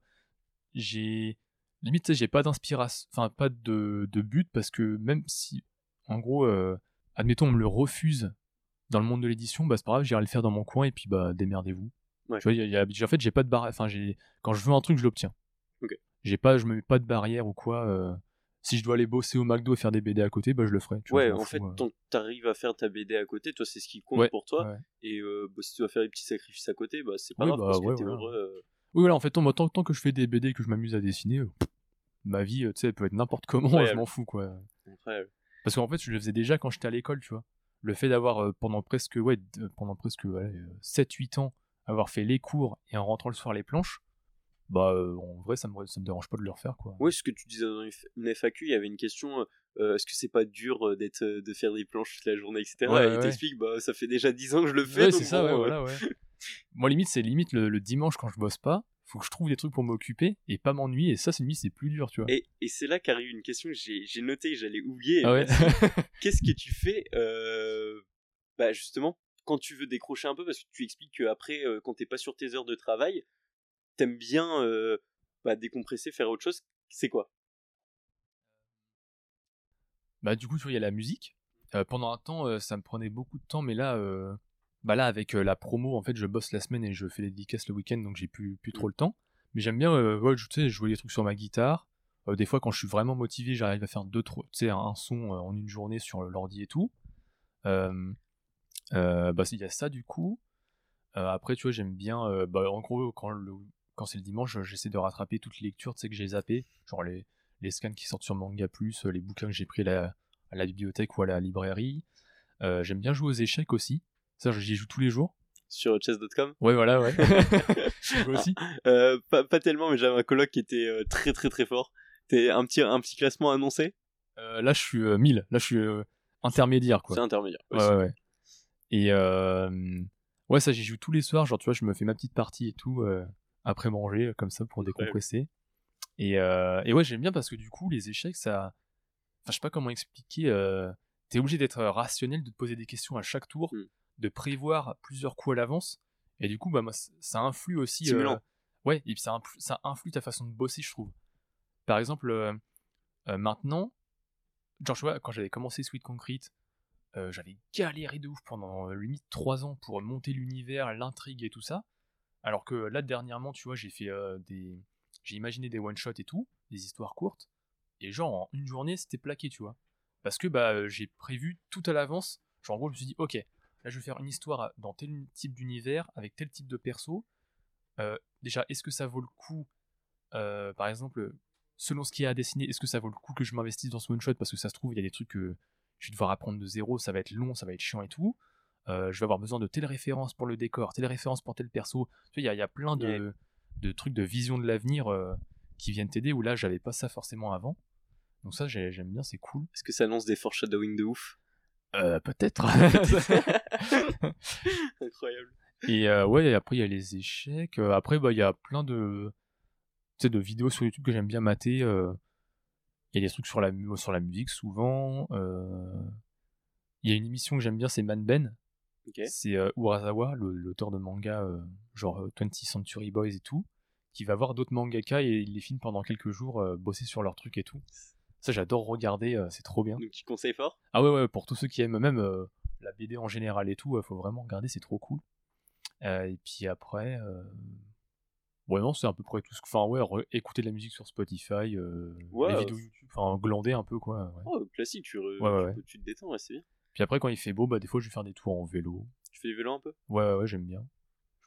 j'ai. Limite, tu sais, j'ai pas d'inspiration, enfin, pas de, de, but, parce que même si, en gros, admettons, on me le refuse dans le monde de l'édition, bah, c'est pas grave, j'irai le faire dans mon coin et puis, bah, démerdez-vous. Ouais. Tu vois, y a, en fait, j'ai pas de barrière. Enfin, j'ai quand je veux un truc, je l'obtiens. Ok. J'ai pas, je me mets pas de barrière ou quoi si je dois aller bosser au McDo et faire des BD à côté, bah je le ferai. ouais, en fait, tant que t'arrives à faire ta BD à côté, toi, c'est ce qui compte pour toi. Et euh, bah, si tu dois faire des petits sacrifices à côté, bah c'est pas grave bah, parce que t'es heureux. Euh. Oui, voilà, en fait, tant, tant, que je fais des BD et que je m'amuse à dessiner, euh, ma vie, tu sais, elle peut être n'importe comment, je m'en fous, quoi. Parce qu'en fait, je le faisais déjà quand j'étais à l'école, tu vois. Le fait d'avoir pendant presque, ouais, pendant presque 7-8 ans, avoir fait les cours et en rentrant le soir les planches, bah euh, en vrai ça me ça me dérange pas de le refaire quoi. Oui, ce que tu disais dans une FAQ, il y avait une question euh, euh, est-ce que c'est pas dur d'être de faire des planches toute la journée etc. et il t'explique bah ça fait déjà 10 ans que je le fais. Ouais, c'est ça, voilà, ouais. Moi limite c'est limite le, dimanche quand je bosse pas, faut que je trouve des trucs pour m'occuper et pas m'ennuyer et ça c'est limite c'est plus dur tu vois. Et, et c'est là qu'arrive une question que j'ai noté j'allais oublier. Ah Qu'est-ce que tu fais bah justement quand tu veux décrocher un peu parce que tu expliques qu'après quand t'es pas sur tes heures de travail t'aimes bien euh, bah, décompresser, faire autre chose, c'est quoi? Bah du coup, tu vois, il y a la musique. Euh, pendant un temps, euh, ça me prenait beaucoup de temps, mais là, bah là, avec la promo, en fait, je bosse la semaine et je fais les dédicaces le week-end, donc j'ai plus, plus trop le temps. Mais j'aime bien ouais, tu sais, jouer des trucs sur ma guitare. des fois, quand je suis vraiment motivé, j'arrive à faire deux, trois, tu sais, un son en une journée sur l'ordi et tout. Bah, il y a ça du coup. après, tu vois, j'aime bien. bah, en gros, quand, le, quand c'est le dimanche, j'essaie de rattraper toutes les lectures, tu sais, que j'ai zappé. Genre les, les scans qui sortent sur Manga Plus, les bouquins que j'ai pris à la, à la, bibliothèque ou à la librairie. j'aime bien jouer aux échecs aussi. Ça, j'y joue tous les jours. Sur chess.com Ouais, voilà, ouais. aussi euh, pas, pas, tellement, mais j'avais un coloc qui était euh, très très très fort. T'es un petit, un petit classement annoncé? Euh, Là, je suis 1000. Là, je suis intermédiaire, quoi. C'est intermédiaire. Ouais, ouais, ouais. Et ouais, ça, j'y joue tous les soirs. Genre, tu vois, je me fais ma petite partie et tout après manger, comme ça, pour décompresser. Et, et ouais, j'aime bien parce que du coup, les échecs, ça. Enfin, je sais pas comment expliquer. T'es obligé d'être rationnel, de te poser des questions à chaque tour. Hmm de prévoir plusieurs coups à l'avance. Et du coup, bah, ça influe aussi. Euh, ouais, et puis ça, influe, ça influe ta façon de bosser, je trouve. Par exemple, euh, euh, maintenant, genre, vois, quand j'avais commencé Sweet Concrete, j'avais galéré de ouf pendant limite 3 ans pour monter l'univers, l'intrigue et tout ça. Alors que là, dernièrement, tu vois, j'ai fait des. J'ai imaginé des one-shots et tout, des histoires courtes. Et genre, en une journée, c'était plaqué, tu vois. Parce que bah, j'ai prévu tout à l'avance. Genre, en gros, je me suis dit, ok, Là, je vais faire une histoire dans tel type d'univers, avec tel type de perso. Euh, déjà, est-ce que ça vaut le coup, euh, par exemple, selon ce qui est à dessiner, est-ce que ça vaut le coup que je m'investisse dans ce one-shot Parce que ça se trouve, il y a des trucs que je vais devoir apprendre de zéro, ça va être long, ça va être chiant et tout. Euh, je vais avoir besoin de telle référence pour le décor, telle référence pour tel perso. Tu vois, il y, a plein de, de, trucs de vision de l'avenir qui viennent t'aider, où là, j'avais pas ça forcément avant. Donc ça, j'aime bien, c'est cool. Est-ce que ça annonce des foreshadowing de ouf? Euh, peut-être. Incroyable. Et euh, ouais, après il y a les échecs. Euh, après, bah il y a plein de, de vidéos sur YouTube que j'aime bien mater. Il y a des trucs sur la, sur la musique souvent. Il y a une émission que j'aime bien, c'est Man Ben. C'est Urasawa, l'auteur de manga genre 20th Century Boys et tout, qui va voir d'autres mangaka et il les filme pendant quelques jours bosser sur leurs trucs et tout. Ça, j'adore regarder, euh, c'est trop bien. Donc tu conseilles fort? Ah ouais, ouais, pour tous ceux qui aiment même euh, la BD en général et tout, il faut vraiment regarder, c'est trop cool. Euh, et puis après, ouais, non, c'est à peu près tout ce que. Enfin, ouais, écouter de la musique sur Spotify, les vidéos YouTube, enfin, glander un peu, quoi. Oh, classique, tu, tu, te détends, c'est bien. Puis après, quand il fait beau, bah, des fois, je vais faire des tours en vélo. Tu fais du vélo un peu? Ouais, ouais, ouais j'aime bien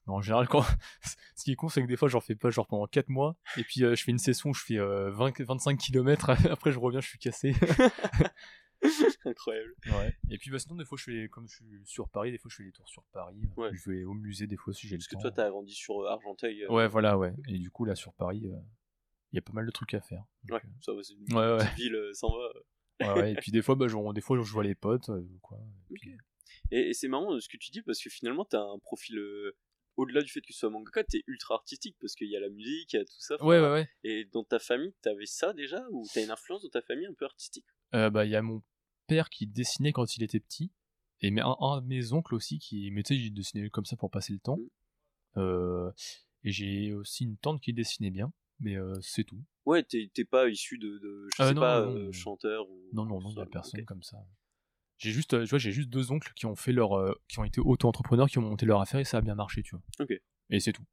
en général, quand... ce qui est con, c'est que des fois, j'en fais pas genre pendant 4 mois, et puis euh, je fais une session où je fais 20, 25 km, après je reviens, je suis cassé. Incroyable. Ouais. Et puis bah, sinon, des fois, je fais, comme je suis sur Paris, des fois, je fais des tours sur Paris. Je vais au musée, des fois, si j'ai le temps. Parce que toi, t'as grandi sur euh, Argenteuil. Euh. Ouais, voilà, ouais. Et du coup, là, sur Paris, il y a pas mal de trucs à faire. ouais, ça va, c'est une ouais, petite ville sans va. Ouais, et puis des fois, bah, je, des fois, je vois les potes. quoi. Et, et c'est marrant ce que tu dis parce que finalement, t'as un profil au-delà du fait que tu sois mangaka, t'es ultra artistique parce qu'il y a la musique, il y a tout ça. Ouais, ouais, ouais. Et dans ta famille, t'avais ça déjà Ou t'as une influence dans ta famille un peu artistique? Euh, Bah, il y a mon père qui dessinait quand il était petit. Et un, un de mes oncles aussi qui, mais tu sais, dessinait comme ça pour passer le temps. Mm. Euh, et j'ai aussi une tante qui dessinait bien, mais euh, c'est tout. Ouais, t'es pas issu de, de je sais pas, chanteur ou. Non, non, non, il y a personne comme ça. J'ai juste, euh, tu vois, j'ai juste deux oncles qui ont fait leur, euh, qui ont été auto-entrepreneurs, qui ont monté leur affaire et ça a bien marché, tu vois. Ok. Et c'est tout.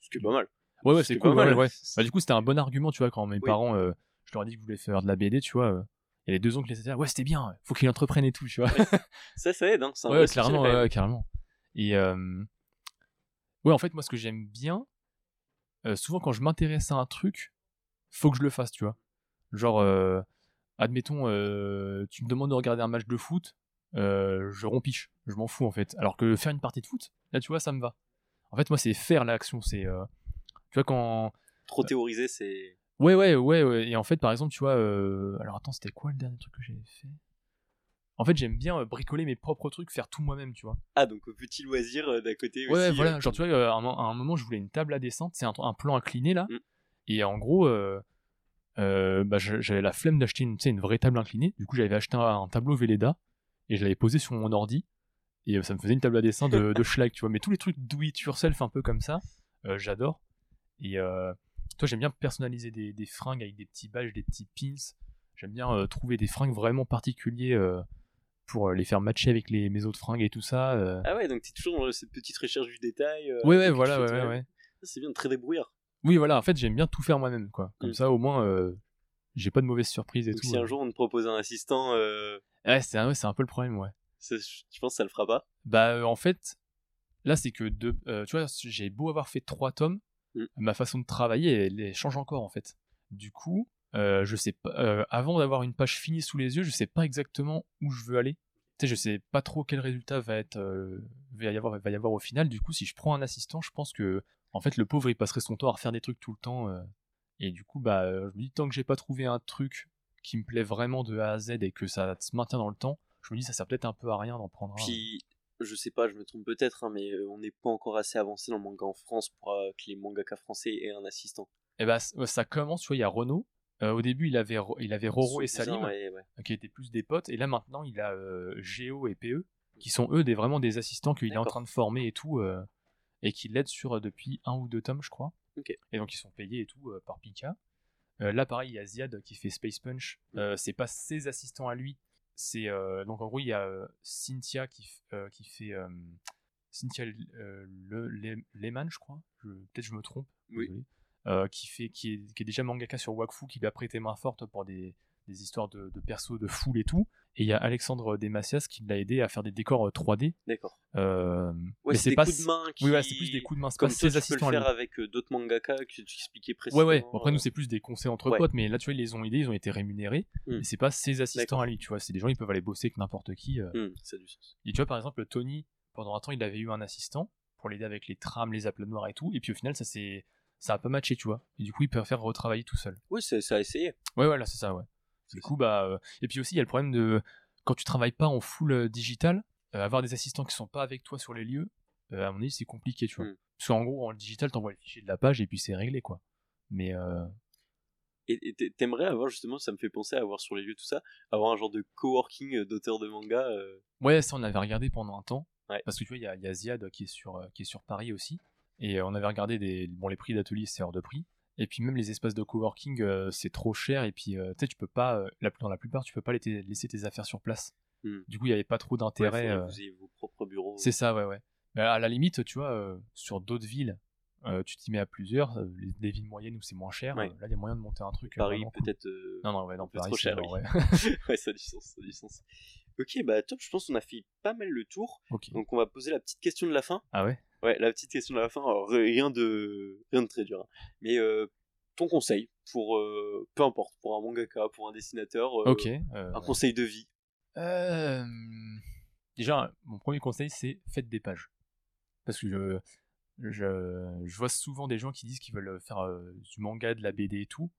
Ce qui est pas mal. Ouais, ouais, c'est cool. Ouais, ouais. Bah, du coup, c'était un bon argument, tu vois, quand mes parents, euh, je leur ai dit que je voulais faire de la BD, tu vois. et les deux oncles les étaient ouais, c'était bien, faut qu'ils entreprennent et tout, tu vois. ça, ça aide, hein. Ouais, clairement, ouais, carrément. Et ouais, en fait, moi, ce que j'aime bien, souvent quand je m'intéresse à un truc, faut que je le fasse, tu vois. Genre, admettons, euh, tu me demandes de regarder un match de foot, euh, je rompiche, je m'en fous en fait. Alors que faire une partie de foot, là tu vois, ça me va. En fait, moi, c'est faire l'action. C'est, euh, tu vois, quand. Trop théoriser, c'est. Ouais, ouais, ouais, ouais. Et en fait, par exemple, tu vois, alors attends, c'était quoi le dernier truc que j'ai fait? En fait, j'aime bien bricoler mes propres trucs, faire tout moi-même, tu vois. Ah, donc petit loisir d'à côté ouais, voilà. Genre, tu vois, à un, moment, je voulais une table à descente, c'est un, plan incliné là. Mm. Et en gros, euh, bah, j'avais la flemme d'acheter une, une vraie table inclinée. Du coup, j'avais acheté un, tableau Velleda et je l'avais posé sur mon ordi. Et euh, ça me faisait une table à dessin de, de schlag, tu vois. Mais tous les trucs do it yourself un peu comme ça, euh, j'adore. Et toi, j'aime bien personnaliser des, des, fringues avec des petits badges, des petits pins. J'aime bien trouver des fringues vraiment particuliers pour les faire matcher avec les, mes autres fringues et tout ça. Ah ouais, donc t'es toujours dans cette petite recherche du détail. ouais, ouais, voilà, ouais, ouais, C'est bien, très débrouillard. Oui, voilà, en fait, j'aime bien tout faire moi-même, quoi. Comme mm. ça, au moins, j'ai pas de mauvaises surprises et donc tout. Si un jour on te propose un assistant. Ouais, c'est un, un peu le problème, ouais. Je pense que ça le fera pas? Bah, en fait, là, c'est que deux, tu vois, j'ai beau avoir fait trois tomes, mm. ma façon de travailler, elle, change encore, en fait. Du coup, je sais pas, avant d'avoir une page finie sous les yeux, je sais pas exactement où je veux aller sais, je sais pas trop quel résultat va être, euh, va, y avoir, va y avoir au final. Du coup, si je prends un assistant, je pense que, en fait, le pauvre, il passerait son temps à refaire des trucs tout le temps. Euh. et du coup, bah, je me dis, tant que j'ai pas trouvé un truc qui me plaît vraiment de A à Z et que ça se maintient dans le temps, je me dis, ça sert peut-être un peu à rien d'en prendre un. Puis, je sais pas, je me trompe peut-être, hein, mais euh, on n'est pas encore assez avancé dans le manga en France pour que les mangaka français aient un assistant. Et eh bah, ça commence, tu vois, il y a Renault euh, au début, il avait, il avait Roro et Salim, qui étaient plus des potes, et là maintenant, il a euh, Géo et PE, qui sont eux des, vraiment des assistants qu'il est en train de former et tout, euh, et qui l'aident sur depuis un ou deux tomes, je crois. Et donc ils sont payés et tout par Pika. là, pareil, il y a Ziad qui fait Space Punch. c'est pas ses assistants à lui. C'est donc en gros, il y a Cynthia qui, qui fait Cynthia le, Lehman, je crois. Peut-être je me trompe. Oui. Euh, qui, fait, qui, est, qui est déjà mangaka sur Wakfu, qui lui a prêté main forte pour des, des histoires de, de persos de foule et tout. Et il y a Alexandre Demacias qui l'a aidé à faire des décors 3D. Euh, D'accord. Euh, ouais, c'est des pas... coups de main qui... Oui, ouais, c'est plus des coups de main. Comme pas toi, ses assistants. Tu peux le faire avec euh, d'autres mangaka que tu expliquais précédemment. Ouais, ouais. Après, nous, c'est plus des conseils entre potes, mais là, tu vois, ils les ont aidés, ils ont été rémunérés. Hmm. Mais c'est pas ses assistants à lui, tu vois. C'est des gens, ils peuvent aller bosser avec n'importe qui. Hmm, ça a du sens. Et tu vois, par exemple, Tony, pendant un temps, il avait eu un assistant pour l'aider avec les trams, les aplats noirs et tout. Et puis au final, ça s'est ça a pas matché, tu vois. Et du coup, il préfère retravailler tout seul. Oui, ça a essayé. Ouais, voilà, c'est ça, ouais. Du coup, bah. Euh, et puis aussi, il y a le problème de. Quand tu travailles pas en full euh, digital, euh, avoir des assistants qui sont pas avec toi sur les lieux, à mon avis, c'est compliqué, tu vois. Hmm. Parce qu'en gros, en digital, t'envoies le fichier de la page et puis c'est réglé, quoi. Mais. Et t'aimerais avoir justement, ça me fait penser à avoir sur les lieux tout ça, avoir un genre de coworking d'auteurs de manga. Ouais, ça on avait regardé pendant un temps. Parce que tu vois, il y a, y a, Ziad qui est sur qui est sur Paris aussi. Et euh, on avait regardé des, bon, les prix d'atelier, c'est hors de prix. Et puis même les espaces de coworking, euh, c'est trop cher. Et puis euh, tu sais, tu peux pas, la, dans la plupart, tu peux pas laisser tes affaires sur place. Hmm. Du coup, il n'y avait pas trop d'intérêt. vous ayez vos propres bureaux. C'est ça, ouais, ouais. Mais à la limite, tu vois, sur d'autres villes, tu t'y mets à plusieurs, les, villes moyennes où c'est moins cher, là il y a moyen de monter un truc. Paris peut-être. non, non, ouais, non, Paris, trop cher. Ouais. ouais. ça a du sens, ça a du sens. Ok, bah top, je pense qu'on a fait pas mal le tour. Donc on va poser la petite question de la fin. Ah ouais Ouais, la petite question de la fin, rien de rien de très dur. Hein. Mais euh, ton conseil pour euh, peu importe, pour un mangaka, pour un dessinateur, euh, un conseil de vie? Déjà, mon premier conseil c'est faites des pages. Parce que je, je, je vois souvent des gens qui disent qu'ils veulent faire du manga, de la BD et tout,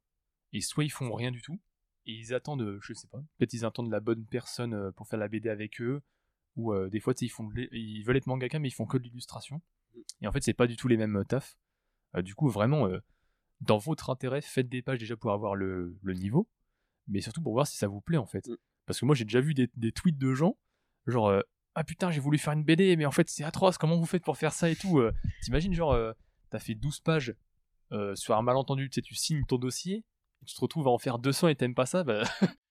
et soit ils font rien du tout, et ils attendent, je sais pas, peut-être ils attendent la bonne personne pour faire la BD avec eux, ou des fois ils font ils veulent être mangaka mais ils font que de l'illustration et en fait, c'est pas du tout les mêmes euh, tafs. Euh, du coup, vraiment, euh, dans votre intérêt, faites des pages déjà pour avoir le, niveau, mais surtout pour voir si ça vous plaît en fait. Mm. Parce que moi, j'ai déjà vu des, tweets de gens, genre ah putain, j'ai voulu faire une BD, mais en fait, c'est atroce, comment vous faites pour faire ça et tout T'imagines, genre, t'as fait 12 pages sur un malentendu, tu sais, tu signes ton dossier, et tu te retrouves à en faire 200 et t'aimes pas ça, bah...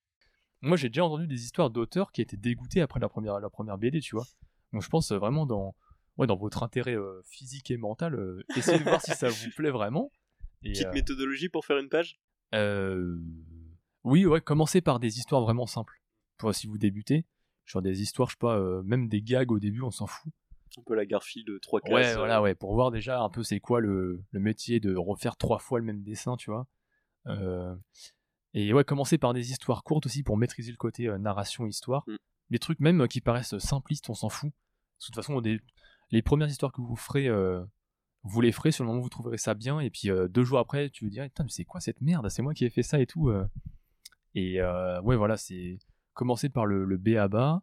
Moi, j'ai déjà entendu des histoires d'auteurs qui étaient dégoûtés après la première, la première BD, tu vois. Donc, je pense vraiment dans, ouais, dans votre intérêt euh, physique et mental, euh, essayez de voir si ça vous plaît vraiment. Et, Petite euh, méthodologie pour faire une page? Oui, ouais, commencez par des histoires vraiment simples. Pour si vous débutez, genre des histoires, je sais pas, même des gags au début, on s'en fout. Un peu la Garfield de trois cases. Ouais, voilà, ouais, pour voir déjà un peu c'est quoi le, le, métier de refaire trois fois le même dessin, tu vois. Et ouais, commencer par des histoires courtes aussi pour maîtriser le côté narration-histoire. Mm. Les trucs même qui paraissent simplistes, on s'en fout. de toute façon, des, les premières histoires que vous ferez, euh, vous les ferez sur le moment où vous trouverez ça bien, et puis euh, deux jours après, tu vous dirais, putain, mais c'est quoi cette merde? C'est moi qui ai fait ça et tout. Euh. Et ouais, voilà, c'est commencer par le, le B à bas.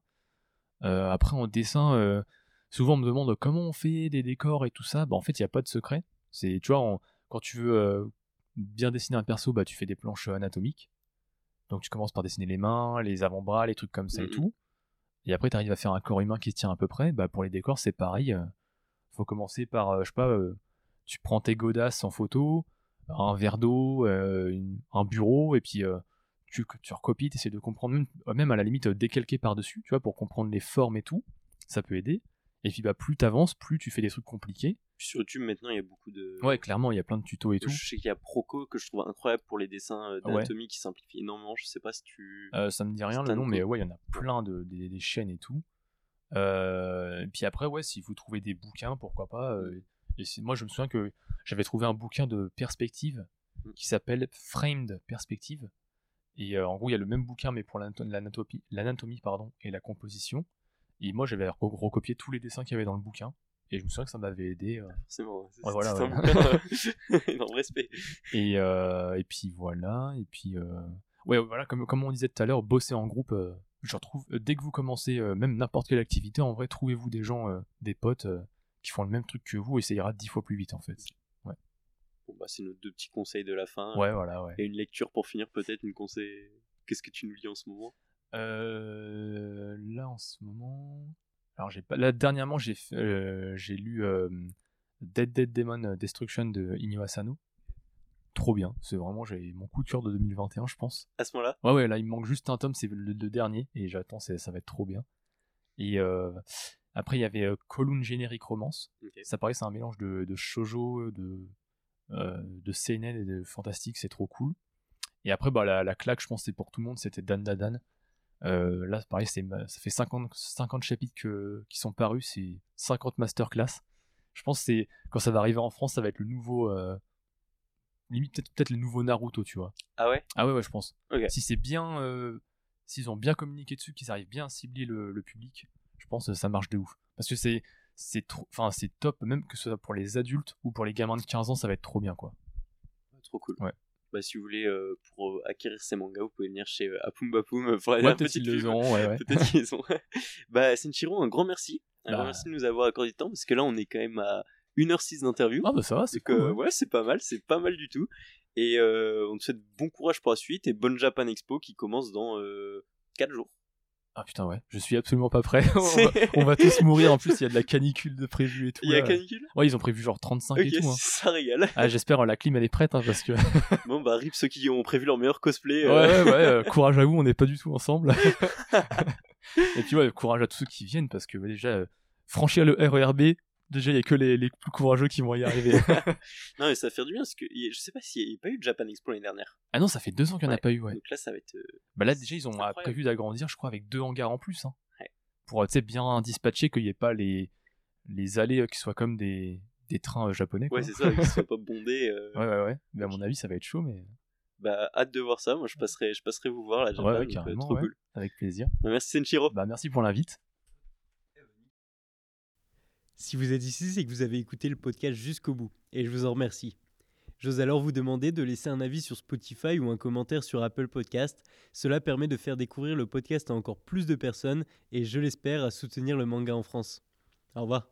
après, en dessin, souvent on me demande comment on fait des décors et tout ça. Bah, en fait, il n'y a pas de secret. C'est, tu vois, quand tu veux bien dessiner un perso, bah, tu fais des planches anatomiques. Donc tu commences par dessiner les mains, les avant-bras, les trucs comme ça et mmh tout et après tu arrives à faire un corps humain qui se tient à peu près, bah pour les décors c'est pareil. Euh, faut commencer par, euh, je sais pas, euh, tu prends tes godasses en photo, un verre d'eau, un bureau, et puis tu, tu recopies, tu essaies de comprendre, même, même à la limite décalquer par-dessus, tu vois, pour comprendre les formes et tout, ça peut aider. Et puis bah plus t'avances, plus tu fais des trucs compliqués. Sur YouTube maintenant il y a beaucoup de. Ouais clairement il y a plein de tutos et tout. Je sais qu'il y a Proco que je trouve incroyable pour les dessins euh, d'anatomie qui simplifie énormément. Je sais pas si tu. Euh, ça me dit rien le nom mais ouais il y en a plein de des, chaînes et tout. Euh, et puis après ouais si vous trouvez des bouquins pourquoi pas. Euh, et moi je me souviens que j'avais trouvé un bouquin de perspective mm. qui s'appelle Framed Perspective. Et en gros il y a le même bouquin mais pour l'anatomie, l'anatomie pardon et la composition. Et moi, j'avais recopié tous les dessins qu'il y avait dans le bouquin. Et je me souviens que ça m'avait aidé. Euh... Forcément, c'est ouais, voilà, ouais. non, respect. Et, euh, et puis voilà, et puis euh... ouais, voilà, comme, comme on disait tout à l'heure, bosser en groupe, euh, je retrouve, euh, dès que vous commencez, même n'importe quelle activité, en vrai, trouvez-vous des gens, des potes qui font le même truc que vous et ça ira dix fois plus vite en fait. Ouais. Bon, bah, c'est nos deux petits conseils de la fin. Ouais, voilà, ouais. Et une lecture pour finir, peut-être, une conseil. Qu'est-ce que tu nous lis en ce moment? Euh, là en ce moment, alors j'ai pas. Là dernièrement j'ai euh, j'ai lu euh, Dead Dead Demon Destruction de Inyo Asano. Trop bien, c'est vraiment j'ai mon coup de cœur de 2021 je pense. À ce moment-là? Ouais ouais là il me manque juste un tome, c'est le, dernier et j'attends ça va être trop bien. Et après il y avait Column Generic Romance. Ça paraît c'est un mélange de, de shojo, de de seinen et de fantastique, c'est trop cool. Et après bah la, la claque je pense c'est pour tout le monde, c'était Dan Dan euh, là, pareil, ça fait 50, 50 chapitres qui sont parus, c'est 50 masterclass. Je pense que quand ça va arriver en France, ça va être le nouveau. Euh, limite, peut-être le nouveau Naruto, tu vois. Ah ouais? Ah ouais, ouais, je pense. Si c'est bien. Euh, s'ils ont bien communiqué dessus, qu'ils arrivent bien à cibler le, public, je pense que ça marche de ouf. Parce que c'est. C'est trop, enfin c'est top, même que ce soit pour les adultes ou pour les gamins de 15 ans, ça va être trop bien quoi. Trop cool. Ouais bah, si vous voulez euh, pour euh, acquérir ces mangas, vous pouvez venir chez euh, Apum Bapum pour aller ouais, peut-être qu'ils ont, ouais, ouais. peut-être qu'ils ont. bah Senchiro, un grand merci. Un grand bah. merci de nous avoir accordé du temps parce que là on est quand même à 1h06 d'interview. Ah bah ça va, c'est cool. ouais, c'est pas mal, c'est pas mal du tout. Et on te souhaite bon courage pour la suite et bonne Japan Expo qui commence dans 4 jours. Ah putain ouais, je suis absolument pas prêt. on, va, tous mourir en plus, il y a de la canicule de prévu et tout. Il y a canicule? Ouais, ils ont prévu genre 35 et tout. Hein. Ça régale. Ah, j'espère la clim elle est prête hein, parce que. bon bah rip ceux qui ont prévu leur meilleur cosplay. Euh. Ouais ouais, euh, courage à vous, on n'est pas du tout ensemble. et puis ouais, courage à tous ceux qui viennent parce que déjà euh, franchir le RERB, Déjà, il n'y a que les, les, plus courageux qui vont y arriver. non, mais ça fait du bien parce que je sais pas s'il n'y a pas eu de Japan Expo l'année dernière. Ah non, ça fait deux ans qu'il n'y en a pas eu, ouais. Donc là, ça va être. Euh, bah là, déjà, ils ont prévu d'agrandir, je crois, avec deux hangars en plus. Hein. Ouais. Pour, tu sais, bien dispatcher qu'il n'y ait pas les, les allées euh, qui soient comme des, des trains euh, japonais. Quoi. Ouais, c'est ça, qu'ils soient pas bondés. Ouais, ouais, ouais. Mais à mon avis, ça va être chaud, mais. Bah, hâte de voir ça. Moi, je passerai, je passerai vous voir là. Japan, ouais, carrément. Trop cool. Avec plaisir. Bah, merci Senshiro. Bah, merci pour l'invite. Si vous êtes ici, c'est que vous avez écouté le podcast jusqu'au bout, et je vous en remercie. J'ose alors vous demander de laisser un avis sur Spotify ou un commentaire sur Apple Podcast. Cela permet de faire découvrir le podcast à encore plus de personnes et je l'espère à soutenir le manga en France. Au revoir.